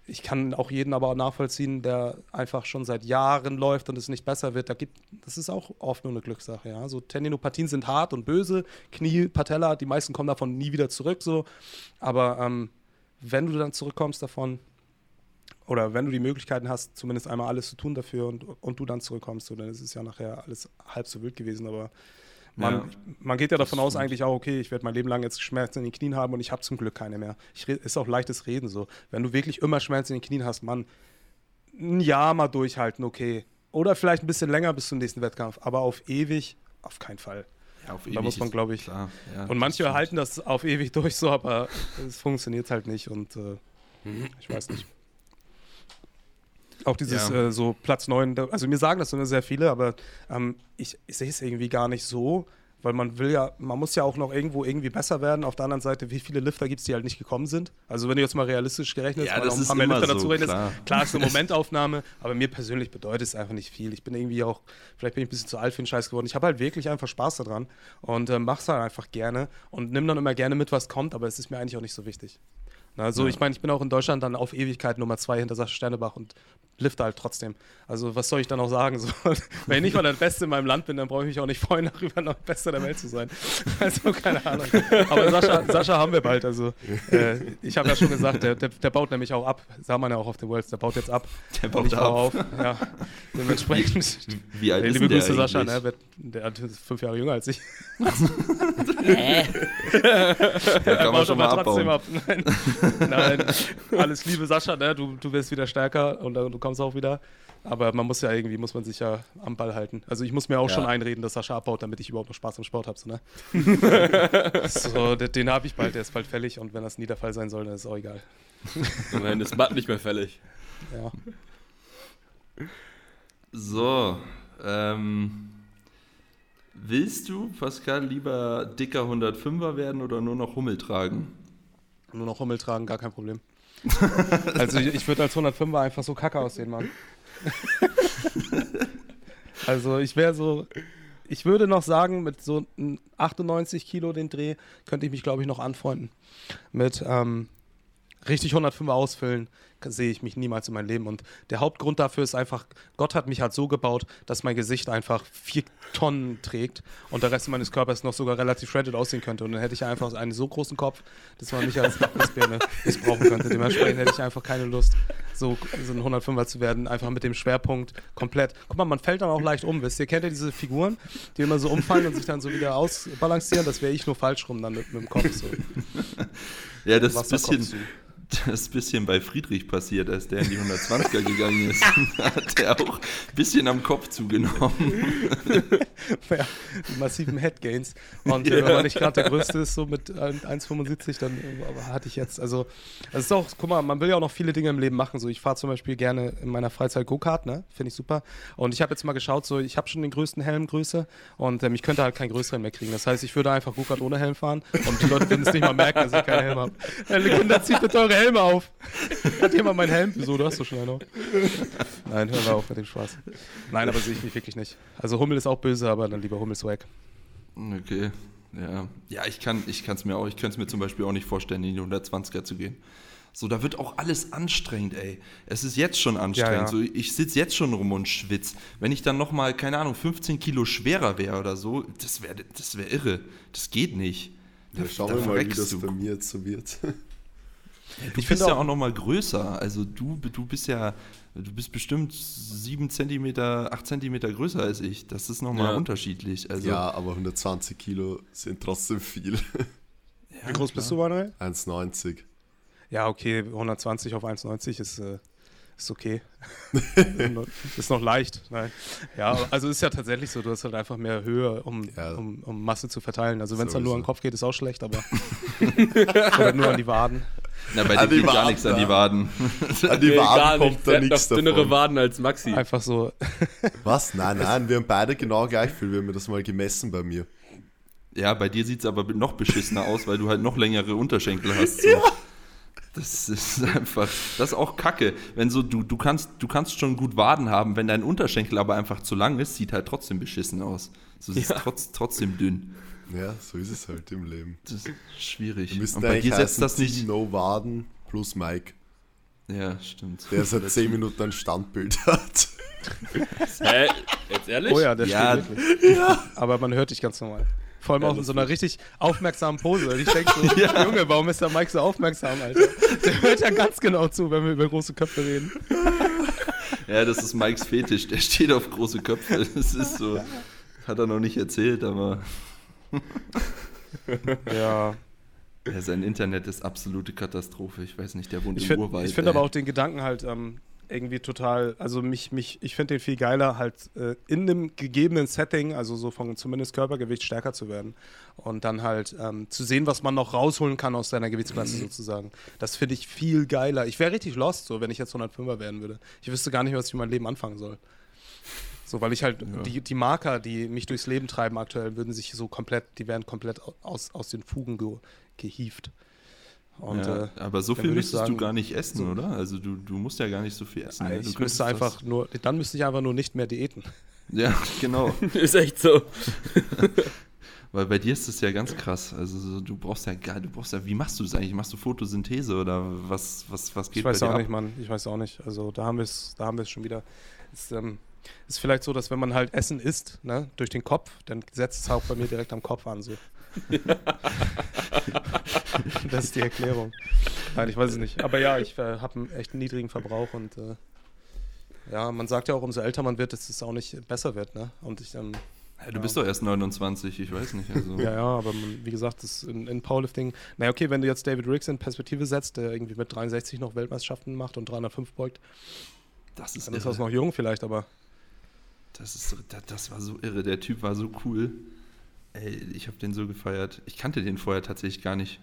ich kann auch jeden aber nachvollziehen, der einfach schon seit Jahren läuft und es nicht besser wird. Da gibt, das ist auch oft nur eine Glückssache. Ja? So Tendinopathien sind hart und böse. Knie, Patella, die meisten kommen davon nie wieder zurück. So. Aber ähm, wenn du dann zurückkommst davon, oder wenn du die Möglichkeiten hast, zumindest einmal alles zu tun dafür und, und du dann zurückkommst, so, dann ist es ja nachher alles halb so wild gewesen. Aber man, ja, man geht ja davon aus eigentlich auch, okay, ich werde mein Leben lang jetzt Schmerzen in den Knien haben und ich habe zum Glück keine mehr. Ich, ist auch leichtes Reden so. Wenn du wirklich immer Schmerzen in den Knien hast, man, ein Jahr mal durchhalten, okay. Oder vielleicht ein bisschen länger bis zum nächsten Wettkampf, aber auf ewig auf keinen Fall. Ja, auf ewig. Da muss man, glaube ich. Ja, und manche halten das auf ewig durch so, aber es funktioniert halt nicht und äh, ich weiß nicht. Auch dieses ja. äh, so Platz 9, also mir sagen das immer sehr viele, aber ähm, ich, ich sehe es irgendwie gar nicht so, weil man will ja, man muss ja auch noch irgendwo irgendwie besser werden. Auf der anderen Seite, wie viele Lifter gibt es, die halt nicht gekommen sind? Also wenn du jetzt mal realistisch gerechnet ja, ein paar mehr Lifter so, dazu rechnest, klar. klar ist eine Momentaufnahme, aber mir persönlich bedeutet es einfach nicht viel. Ich bin irgendwie auch, vielleicht bin ich ein bisschen zu alt für den Scheiß geworden. Ich habe halt wirklich einfach Spaß daran und äh, mach's halt einfach gerne und nimm dann immer gerne mit, was kommt, aber es ist mir eigentlich auch nicht so wichtig. Also ja. ich meine, ich bin auch in Deutschland dann auf Ewigkeit Nummer zwei hinter Sascha Sternebach und lifte halt trotzdem. Also was soll ich dann auch sagen? So, wenn ich nicht mal der Beste in meinem Land bin, dann brauche ich mich auch nicht freuen, darüber noch Bester der Welt zu sein. Also keine Ahnung. Aber Sascha, Sascha haben wir bald. Also äh, ich habe ja schon gesagt, der, der, der, baut nämlich auch ab. Sah man ja auch auf den Worlds, der baut jetzt ab. Der baut ab. auf. Ja, dementsprechend. Wie, wie alt ist liebe der Grüße, Sascha. Ne, der ist fünf Jahre jünger als ich. Hä? der kann man schon mal trotzdem ab. Nein. Nein, alles Liebe, Sascha. Ne? Du, du wirst wieder stärker und du kommst auch wieder. Aber man muss ja irgendwie, muss man sich ja am Ball halten. Also ich muss mir auch ja. schon einreden, dass Sascha abbaut, damit ich überhaupt noch Spaß am Sport habe. So, ne? so, den, habe ich bald, der ist bald fällig und wenn das nie der Fall sein soll, dann ist es auch egal. Nein, ist bald nicht mehr fällig. Ja. So, ähm, willst du, Pascal, lieber dicker 105er werden oder nur noch Hummel tragen? Nur noch Hummel tragen, gar kein Problem. also ich, ich würde als 105er einfach so kacke aussehen, Mann. also ich wäre so, ich würde noch sagen, mit so 98 Kilo den Dreh könnte ich mich, glaube ich, noch anfreunden. Mit, ähm, richtig 105 ausfüllen, sehe ich mich niemals in meinem Leben. Und der Hauptgrund dafür ist einfach, Gott hat mich halt so gebaut, dass mein Gesicht einfach vier Tonnen trägt und der Rest meines Körpers noch sogar relativ shredded aussehen könnte. Und dann hätte ich einfach einen so großen Kopf, dass man mich als Abrissbirne missbrauchen könnte. Dementsprechend hätte ich einfach keine Lust, so, so ein 105er zu werden, einfach mit dem Schwerpunkt komplett. Guck mal, man fällt dann auch leicht um, wisst ihr? Kennt ihr diese Figuren, die immer so umfallen und sich dann so wieder ausbalancieren? Das wäre ich nur falsch rum dann mit, mit dem Kopf. So. Ja, das ist ein bisschen das bisschen bei Friedrich passiert, als der in die 120er gegangen ist. Da hat er auch ein bisschen am Kopf zugenommen. ja, die massiven Headgains. Und ja. wenn man nicht gerade der Größte ist, so mit 1,75, dann hatte ich jetzt, also, es ist auch, guck mal, man will ja auch noch viele Dinge im Leben machen. So, ich fahre zum Beispiel gerne in meiner Freizeit Go-Kart, ne? Finde ich super. Und ich habe jetzt mal geschaut, so, ich habe schon den größten Helmgröße und ähm, ich könnte halt keinen größeren mehr kriegen. Das heißt, ich würde einfach Go-Kart ohne Helm fahren und die Leute würden es nicht mal merken, dass ich keinen Helm habe. Kinder, zieht bitte eure Helme auf. Hat jemand meinen Helm? Wieso, du hast so schnell noch. Nein, hör mal auf mit dem Spaß. Nein, aber sehe ich mich wirklich nicht. Also Hummel ist auch böse, aber dann lieber Hummel Swag. Okay, ja. Ja, ich kann es mir auch, ich könnte es mir zum Beispiel auch nicht vorstellen, in die 120er zu gehen. So, da wird auch alles anstrengend, ey. Es ist jetzt schon anstrengend. Ja, ja. So, ich sitze jetzt schon rum und schwitze. Wenn ich dann nochmal, keine Ahnung, 15 Kilo schwerer wäre oder so, das wäre das wär irre. Das geht nicht. Ja, schauen wir mal, wie das bei mir jetzt so wird. Du ich bist ja auch noch mal größer. Also du, du bist ja, du bist bestimmt sieben Zentimeter, acht Zentimeter größer als ich. Das ist noch mal ja. unterschiedlich. Also, ja, aber 120 Kilo sind trotzdem viel. Ja, Wie groß klar. bist du, Manuel? 1,90. Ja, okay, 120 auf 1,90 ist, äh, ist okay. ist noch leicht. Nein. Ja, also ist ja tatsächlich so, du hast halt einfach mehr Höhe, um, ja. um, um Masse zu verteilen. Also wenn es dann nur an den Kopf geht, ist auch schlecht, aber oder nur an die Waden. Na, bei dir geht gar nichts an die Waden. An die Waden nee, kommt da nichts davon. dünnere Waden als Maxi. Einfach so. Was? Nein, nein, wir haben beide genau gleich viel. Wir haben das mal gemessen bei mir. Ja, bei dir sieht es aber noch beschissener aus, weil du halt noch längere Unterschenkel hast. So. Ja. Das ist einfach, das ist auch Kacke. Wenn so, du, du, kannst, du kannst schon gut Waden haben, wenn dein Unterschenkel aber einfach zu lang ist, sieht halt trotzdem beschissen aus. So, es ja. trotz, trotzdem dünn. Ja, so ist es halt im Leben. Das ist schwierig. Und bei dir setzt das nicht. No Waden plus Mike. Ja, stimmt. Der seit 10 Minuten ein Standbild hat. Hä? Jetzt ehrlich? Oh ja, der ja. steht wirklich. Ja. Aber man hört dich ganz normal. Vor allem ja, auch in so einer richtig aufmerksamen Pose. Ich denke so, ja. Junge, warum ist der Mike so aufmerksam, Alter? Der hört ja ganz genau zu, wenn wir über große Köpfe reden. Ja, das ist Mikes Fetisch. Der steht auf große Köpfe. Das ist so. Hat er noch nicht erzählt, aber. ja. ja. Sein Internet ist absolute Katastrophe. Ich weiß nicht, der wohnt ich im find, Urwald. Ich finde aber auch den Gedanken halt ähm, irgendwie total, also mich, mich, ich finde den viel geiler, halt äh, in dem gegebenen Setting, also so von zumindest Körpergewicht stärker zu werden und dann halt ähm, zu sehen, was man noch rausholen kann aus seiner Gewichtsklasse mhm. sozusagen. Das finde ich viel geiler. Ich wäre richtig lost, so wenn ich jetzt 105er werden würde. Ich wüsste gar nicht, was ich in meinem Leben anfangen soll. So, weil ich halt, ja. die, die Marker, die mich durchs Leben treiben aktuell, würden sich so komplett, die werden komplett aus, aus den Fugen ge, gehieft. Und, ja, äh, aber so viel müsstest sagen, du gar nicht essen, so, oder? Also du, du musst ja gar nicht so viel essen. Ne? Ich müsste einfach nur, dann müsste ich einfach nur nicht mehr diäten. Ja, genau. ist echt so. Weil bei dir ist das ja ganz krass. Also du brauchst ja gar, du brauchst ja, wie machst du das eigentlich? Machst du Photosynthese oder was, was, was geht ich weiß bei dir auch ab? nicht, Mann. Ich weiß auch nicht. Also da haben wir es, da haben wir es schon wieder. Es, ähm, ist vielleicht so, dass wenn man halt Essen isst, ne, durch den Kopf, dann setzt es auch bei mir direkt am Kopf an. So. das ist die Erklärung. Nein, ich weiß es nicht. Aber ja, ich äh, habe einen echt niedrigen Verbrauch und äh, ja, man sagt ja auch, umso älter man wird, dass es auch nicht besser wird. Ne? Und ich ähm, ja, du bist doch erst 29, ich weiß nicht. Also. ja, ja, aber wie gesagt, das in, in Powerlifting, naja, okay, wenn du jetzt David Riggs in Perspektive setzt, der irgendwie mit 63 noch Weltmeisterschaften macht und 305 beugt, das ist dann irre. ist das noch jung vielleicht, aber das, ist, das, das war so irre. Der Typ war so cool. Ey, ich habe den so gefeiert. Ich kannte den vorher tatsächlich gar nicht.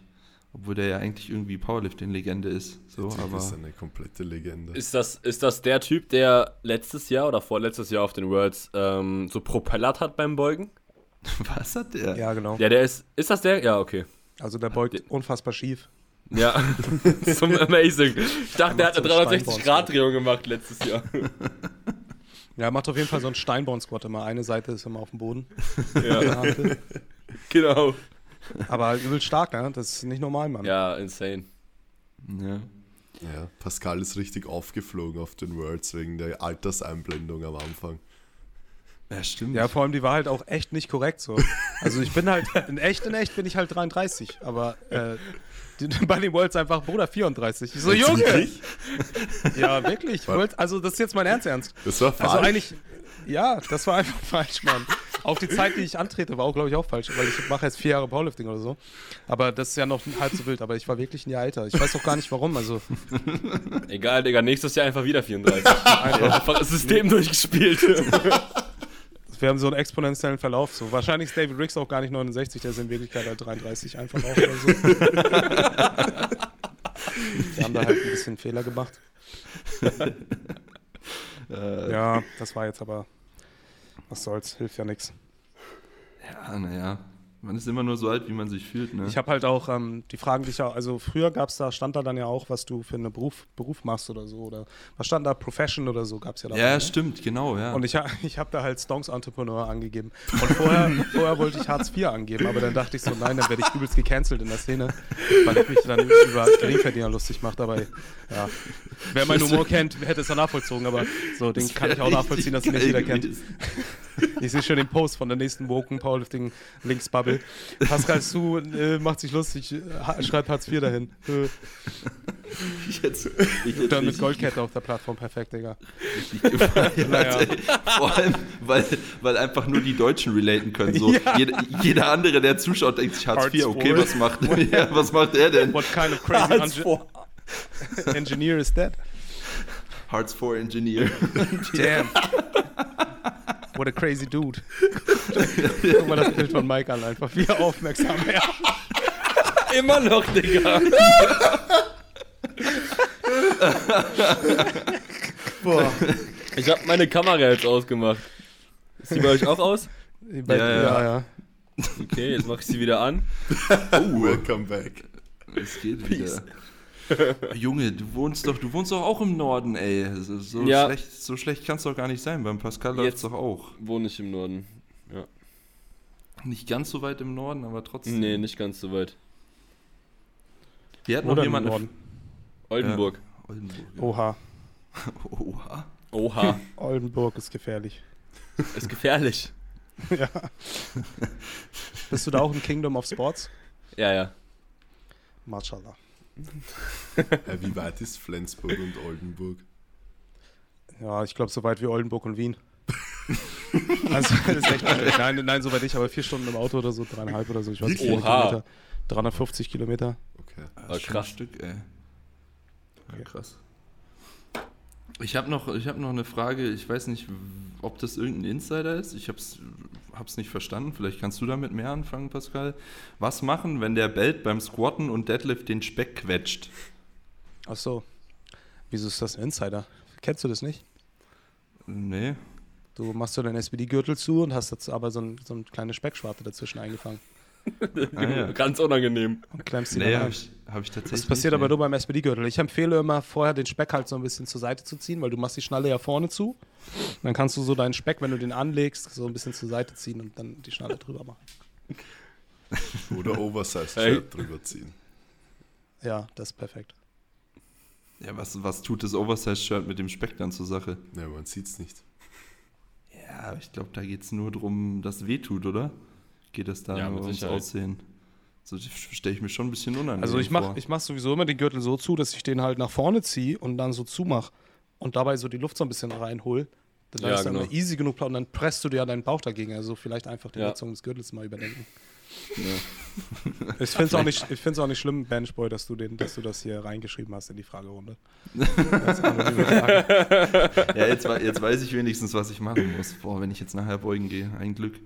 Obwohl der ja eigentlich irgendwie Powerlifting-Legende ist. So, aber ist eine komplette Legende. Ist das, ist das der Typ, der letztes Jahr oder vorletztes Jahr auf den Worlds ähm, so propellert hat beim Beugen? Was hat der? Ja, genau. Ja, der ist. Ist das der? Ja, okay. Also der beugt der, unfassbar schief. Ja, zum Amazing. Ich dachte, der hat eine 360-Grad-Drehung gemacht letztes Jahr. Ja, er macht auf jeden Fall so einen Steinborn-Squat immer. Eine Seite ist immer auf dem Boden. Ja. genau. Aber übel stark, ne? Das ist nicht normal, Mann. Ja, insane. Ja. Ja, Pascal ist richtig aufgeflogen auf den Worlds wegen der Alterseinblendung am Anfang. Ja, stimmt. Ja, vor allem, die war halt auch echt nicht korrekt so. Also ich bin halt, in echt, in echt bin ich halt 33, aber äh, bei den Worlds einfach, Bruder, 34. Ich so, Jetzt Junge! Wirklich? Ja, wirklich. Worlds, also das ist jetzt mein Ernst, Ernst. Das war also falsch. Also eigentlich, ja, das war einfach falsch, Mann. Auch die Zeit, die ich antrete, war auch, glaube ich, auch falsch, weil ich mache jetzt vier Jahre Powerlifting oder so. Aber das ist ja noch halb so wild, aber ich war wirklich ein Jahr älter. Ich weiß auch gar nicht warum, also. Egal, Digga, nächstes Jahr einfach wieder 34. einfach das System durchgespielt. Wir haben so einen exponentiellen Verlauf. So. Wahrscheinlich ist David Riggs auch gar nicht 69, der ist in Wirklichkeit halt 33 einfach auch oder so. Wir haben da halt ein bisschen Fehler gemacht. ja, das war jetzt aber. Was soll's, hilft ja nichts. Ja, naja. Man ist immer nur so alt, wie man sich fühlt. Ne? Ich habe halt auch ähm, die Fragen, die ich auch, also früher gab es da, stand da dann ja auch, was du für einen Beruf, Beruf machst oder so. Oder was stand da, Profession oder so, gab es ja da. Ja, ne? stimmt, genau, ja. Und ich, ich habe da halt Stonks Entrepreneur angegeben. Und vorher, vorher wollte ich Hartz IV angeben, aber dann dachte ich so, nein, dann werde ich übelst gecancelt in der Szene, weil ich mich dann über Geringverdiener lustig mache. Aber ja, wer meinen Humor kennt, hätte es ja nachvollzogen, aber so, den kann ich auch nachvollziehen, dass ihn nicht jeder kennt. Ich sehe schon den Post von der nächsten Woken Powerlifting Links Bubble. Pascal Su äh, macht sich lustig, äh, schreibt Hartz IV dahin. Äh. Ich jetzt, ich jetzt Dann mit Goldkette auf der Plattform, perfekt, Digga. naja. Vor allem, weil, weil einfach nur die Deutschen relaten können. So. Ja. Jeder, jeder, andere, der zuschaut, denkt sich Hartz IV, okay, was macht, ja, was macht er denn? What kind of crazy engineer is that? Hartz IV Engineer. Damn. What a crazy dude. Guck mal das Bild von Mike an, einfach wie aufmerksam er. Immer noch, Digga. Boah. Ich hab meine Kamera jetzt ausgemacht. Ist die bei euch auch aus? Bei, ja, ja, ja, ja. Okay, jetzt mach ich sie wieder an. Oh, welcome back. Es geht wieder. Junge, du wohnst doch, du wohnst doch auch im Norden, ey. So, so ja. schlecht, so schlecht kann es doch gar nicht sein. Beim Pascal läuft es doch auch. Wohne ich im Norden, ja. Nicht ganz so weit im Norden, aber trotzdem. Nee, nicht ganz so weit. Hier hat noch jemand. Norden. Oldenburg. Ja, Oldenburg ja. Oha. Oha. Oha. Oldenburg ist gefährlich. Ist gefährlich. ja. Bist du da auch im Kingdom of Sports? Ja, ja. Mashallah wie weit ist Flensburg und Oldenburg? Ja, ich glaube, so weit wie Oldenburg und Wien. also, das ist echt nein, nein, so weit nicht, aber vier Stunden im Auto oder so, dreieinhalb oder so. Ich weiß nicht, Kilometer. 350 Kilometer. Okay. Ist krass Stück, ey. Ja, krass. Ich habe noch, hab noch eine Frage. Ich weiß nicht, ob das irgendein Insider ist. Ich habe es nicht verstanden. Vielleicht kannst du damit mehr anfangen, Pascal. Was machen, wenn der Belt beim Squatten und Deadlift den Speck quetscht? Ach so. Wieso ist das ein Insider? Kennst du das nicht? Nee. Du machst so deinen SBD-Gürtel zu und hast jetzt aber so, ein, so eine kleine Speckschwarte dazwischen eingefangen. ah, ja. Ganz unangenehm. Und klemmst die nee, habe ich, hab ich tatsächlich. Das passiert aber nur beim SPD-Gürtel. Ich empfehle immer vorher den Speck halt so ein bisschen zur Seite zu ziehen, weil du machst die Schnalle ja vorne zu. Dann kannst du so deinen Speck, wenn du den anlegst, so ein bisschen zur Seite ziehen und dann die Schnalle drüber machen. Oder Oversize-Shirt hey. drüber ziehen. Ja, das ist perfekt. Ja, was, was tut das Oversize-Shirt mit dem Speck dann zur Sache? Ja, man sieht es nicht. Ja, ich glaube, da geht es nur darum, dass es weh tut, oder? Geht es da ja, ums Aussehen. So stelle ich mir schon ein bisschen unangenehm Also ich mache mach sowieso immer den Gürtel so zu, dass ich den halt nach vorne ziehe und dann so zumache und dabei so die Luft so ein bisschen reinhole. Dann ja, ist dann genau. easy genug und dann presst du dir ja deinen Bauch dagegen. Also vielleicht einfach die ja. Nutzung des Gürtels mal überdenken. Ja. Ich finde es auch, nicht, auch nicht schlimm, Benchboy, dass du, den, dass du das hier reingeschrieben hast in die Fragerunde. ja, jetzt, jetzt weiß ich wenigstens, was ich machen muss. Boah, wenn ich jetzt nachher beugen gehe. Ein Glück.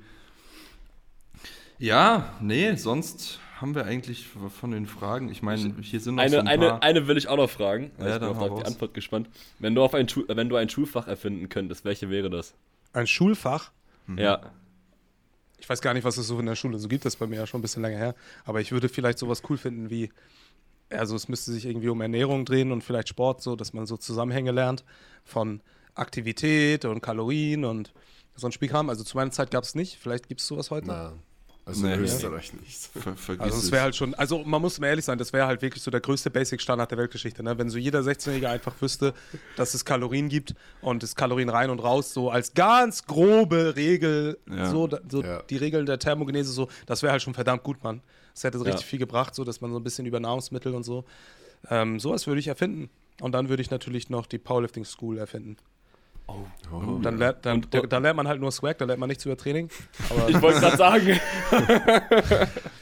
Ja, nee, sonst haben wir eigentlich von den Fragen, ich meine, hier sind noch eine, so ein eine, paar. Eine will ich auch noch fragen. Ja, ich bin auf die Antwort gespannt. Wenn du, auf ein, wenn du ein Schulfach erfinden könntest, welche wäre das? Ein Schulfach? Mhm. Ja. Ich weiß gar nicht, was es so in der Schule so gibt, das ist bei mir ja schon ein bisschen länger her. Aber ich würde vielleicht sowas cool finden wie, also es müsste sich irgendwie um Ernährung drehen und vielleicht Sport, so dass man so Zusammenhänge lernt von Aktivität und Kalorien und so ein Spiel haben. Also zu meiner Zeit gab es nicht, vielleicht gibt es sowas heute. Na, Also Nee. in Österreich nicht. Ver vergiss Also es. wäre halt schon, also man muss mal ehrlich sein, das wäre halt wirklich so der größte Basic-Standard der Weltgeschichte. Ne? Wenn so jeder 16-Jährige einfach wüsste, dass es Kalorien gibt und es Kalorien rein und raus, so als ganz grobe Regel, Ja. so, so Ja. die Regeln der Thermogenese, so, das wäre halt schon verdammt gut, Mann. Das hätte richtig Ja. viel gebracht, so dass man so ein bisschen über Nahrungsmittel und so. Ähm, sowas würde ich erfinden. Und dann würde ich natürlich noch die Powerlifting School erfinden. Oh, Dann, lernt, dann, da, da lernt man halt nur Swag, da lernt man nichts über Training. Aber Ich wollte gerade sagen.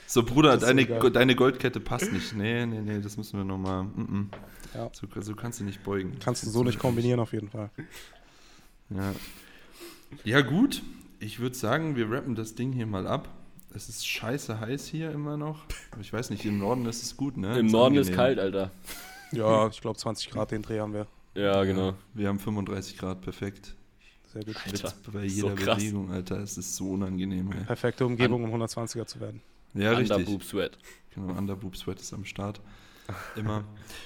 So, Bruder, ist deine, so deine Goldkette passt nicht. Nee, nee, nee, das müssen wir nochmal. Mm -mm. Ja. So, so kannst du nicht beugen. kannst du so nicht kombinieren auf jeden Fall. Ja, ja gut. Ich würde sagen, wir rappen das Ding hier mal ab. Es ist scheiße heiß hier immer noch. Ich weiß nicht, im Norden ist es gut, ne? Im Ist Norden ist angenehm. kalt, Alter. Ja, ich glaube 20 Grad den Dreh haben wir. Ja, genau. Wir haben 35 Grad, perfekt. Sehr gut. Alter, bei so jeder krass. Bewegung, Alter. Es ist so unangenehm, ey. Perfekte Umgebung, um 120er zu werden. Ja, richtig. Underboob Sweat. Genau, Underboob Sweat ist am Start. Immer.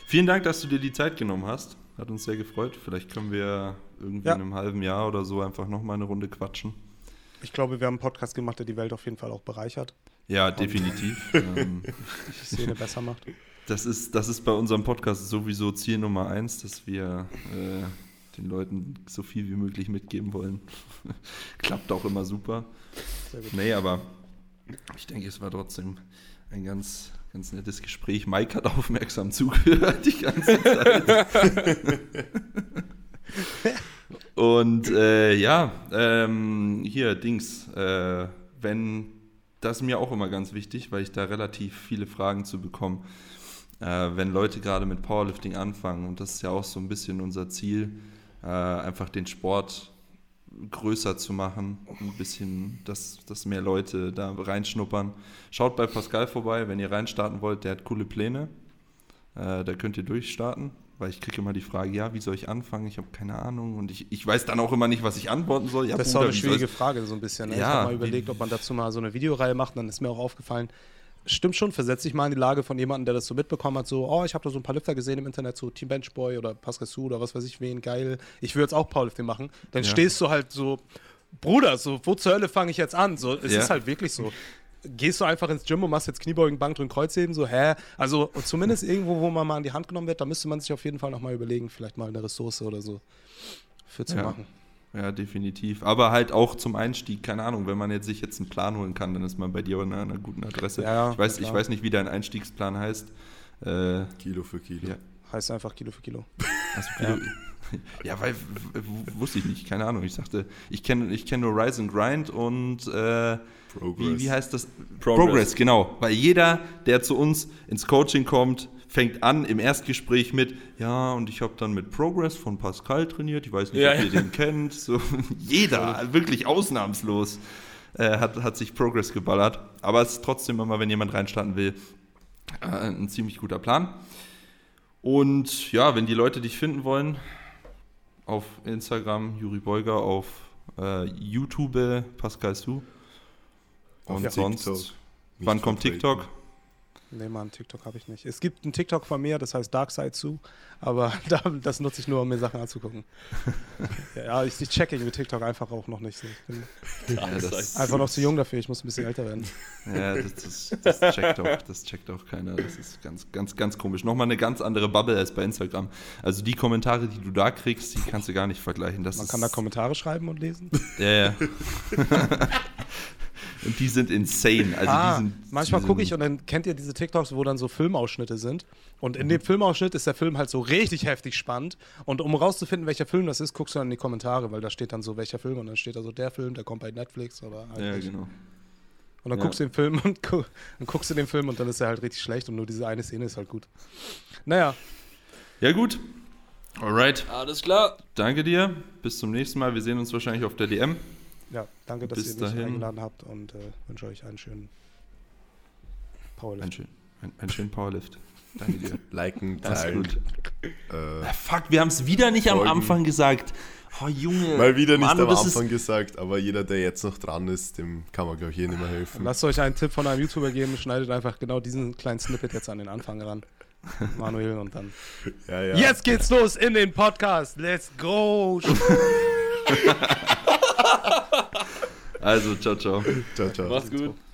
Vielen Dank, dass du dir die Zeit genommen hast. Hat uns sehr gefreut. Vielleicht können wir irgendwie Ja. in einem halben Jahr oder so einfach nochmal eine Runde quatschen. Ich glaube, wir haben einen Podcast gemacht, der die Welt auf jeden Fall auch bereichert, Ja, definitiv. ähm, die Szene besser macht. Das, ist, das ist bei unserem Podcast sowieso Ziel Nummer eins, dass wir äh, den Leuten so viel wie möglich mitgeben wollen. Klappt auch immer super. Sehr gut. Nee, aber ich denke, es war trotzdem ein ganz, ganz nettes Gespräch. Mike hat aufmerksam zugehört die ganze Zeit. Und äh, ja, ähm, hier, Dings, äh, wenn, das ist mir auch immer ganz wichtig, weil ich da relativ viele Fragen zu bekomme, wenn Leute gerade mit Powerlifting anfangen, und das ist ja auch so ein bisschen unser Ziel, äh, einfach den Sport größer zu machen, ein bisschen, dass, dass mehr Leute da reinschnuppern. Schaut bei Pascal vorbei, wenn ihr reinstarten wollt, der hat coole Pläne. Äh, da könnt ihr durchstarten, weil ich kriege immer die Frage, ja, wie soll ich anfangen? Ich habe keine Ahnung und ich, ich weiß dann auch immer nicht, was ich antworten soll. Ja, Das ist auch eine schwierige ich- Frage, so ein bisschen. Ne? ich Ja, habe mal überlegt, ob man dazu mal so eine Videoreihe macht. Dann ist mir auch aufgefallen, stimmt schon, versetz dich mal in die Lage von jemandem, der das so mitbekommen hat, so, oh, ich habe da so ein paar Lifter gesehen im Internet, so Team Benchboy oder Pascal Su oder was weiß ich wen, geil. Ich will jetzt auch Powerlifting machen. Dann Ja. stehst du halt so, Bruder, so, wo zur Hölle fange ich jetzt an? So, es Ja. ist halt wirklich so. Gehst du einfach ins Gym und machst jetzt Kniebeugen, Bankdrücken, Kreuzheben, so, hä? Also zumindest irgendwo, wo man mal an die Hand genommen wird, da müsste man sich auf jeden Fall nochmal überlegen, vielleicht mal eine Ressource oder so für zu Ja. machen. Ja, definitiv. Aber halt auch zum Einstieg, keine Ahnung, wenn man jetzt sich jetzt einen Plan holen kann, dann ist man bei dir an einer guten Adresse. Ja, ja, ich, weiß, klar. ich weiß nicht, wie dein Einstiegsplan heißt. Äh, Kilo für Kilo. Ja. Heißt einfach Kilo für Kilo. also Kilo, ja. weil w- w- wusste ich nicht, keine Ahnung. Ich sagte, ich kenne ich kenn nur Rise and Grind und äh, Progress. wie, wie heißt das? Progress. genau. Weil jeder, der zu uns ins Coaching kommt, fängt an im Erstgespräch mit, ja, und ich habe dann mit Progress von Pascal trainiert. Ich weiß nicht, Ja, ob ja. ihr den kennt. So, jeder, wirklich ausnahmslos, äh, hat, hat sich Progress geballert. Aber es ist trotzdem immer, wenn jemand reinstarten will, äh, ein ziemlich guter Plan. Und ja, wenn die Leute dich finden wollen, auf Instagram Juri Beuger, auf äh, YouTube Pascal Su. Und TikTok. sonst, Nicht wann kommt. TikTok? Nee, Mann, TikTok habe ich nicht. Es gibt einen TikTok von mir, das heißt Dark Side zu, aber da, das nutze ich nur, um mir Sachen anzugucken. ja, ich, ich checke irgendwie TikTok einfach auch noch nicht. So. Ich bin Ja, einfach noch zu jung dafür, ich muss ein bisschen älter werden. ja, das, das, das, checkt auch, das checkt auch keiner. Das ist ganz, ganz, ganz komisch. Nochmal eine ganz andere Bubble als bei Instagram. Also die Kommentare, die du da kriegst, die kannst du gar nicht vergleichen. Das Man ist, kann da Kommentare schreiben und lesen. Ja, ja. Und die sind insane. Also ah, die sind, manchmal gucke ich und dann kennt ihr diese TikToks, wo dann so Filmausschnitte sind. Und in dem Filmausschnitt ist der Film halt so richtig heftig spannend. Und um rauszufinden, welcher Film das ist, guckst du dann in die Kommentare, weil da steht dann so, welcher Film. Und dann steht da so, der Film, der kommt bei Netflix oder halt Ja, nicht. genau. Und dann Ja. guckst du den Film und gu dann guckst du den Film und dann ist er halt richtig schlecht und nur diese eine Szene ist halt gut. Naja, Ja, gut. Alright. Alles klar. Danke dir. Bis zum nächsten Mal. Wir sehen uns wahrscheinlich auf der DM. Ja, danke, dass Bis ihr mich dahin. eingeladen habt und äh, wünsche euch einen schönen Powerlift. Ein, schön, ein, ein schönen Powerlift. Danke dir. Liken, Das ist teilen. gut. Äh, Ah, fuck, wir haben es wieder nicht am Folgen. Anfang gesagt. Oh, Junge. mal wieder nicht Mann, am Anfang gesagt, aber jeder, der jetzt noch dran ist, dem kann man, glaube ich, hier nicht mehr helfen. Lasst euch einen Tipp von einem YouTuber geben, schneidet einfach genau diesen kleinen Snippet jetzt an den Anfang ran. Manuel und dann. Ja, ja. Jetzt geht's los in den Podcast. Let's go. also, ciao, ciao. Ciao, ciao. Mach's gut.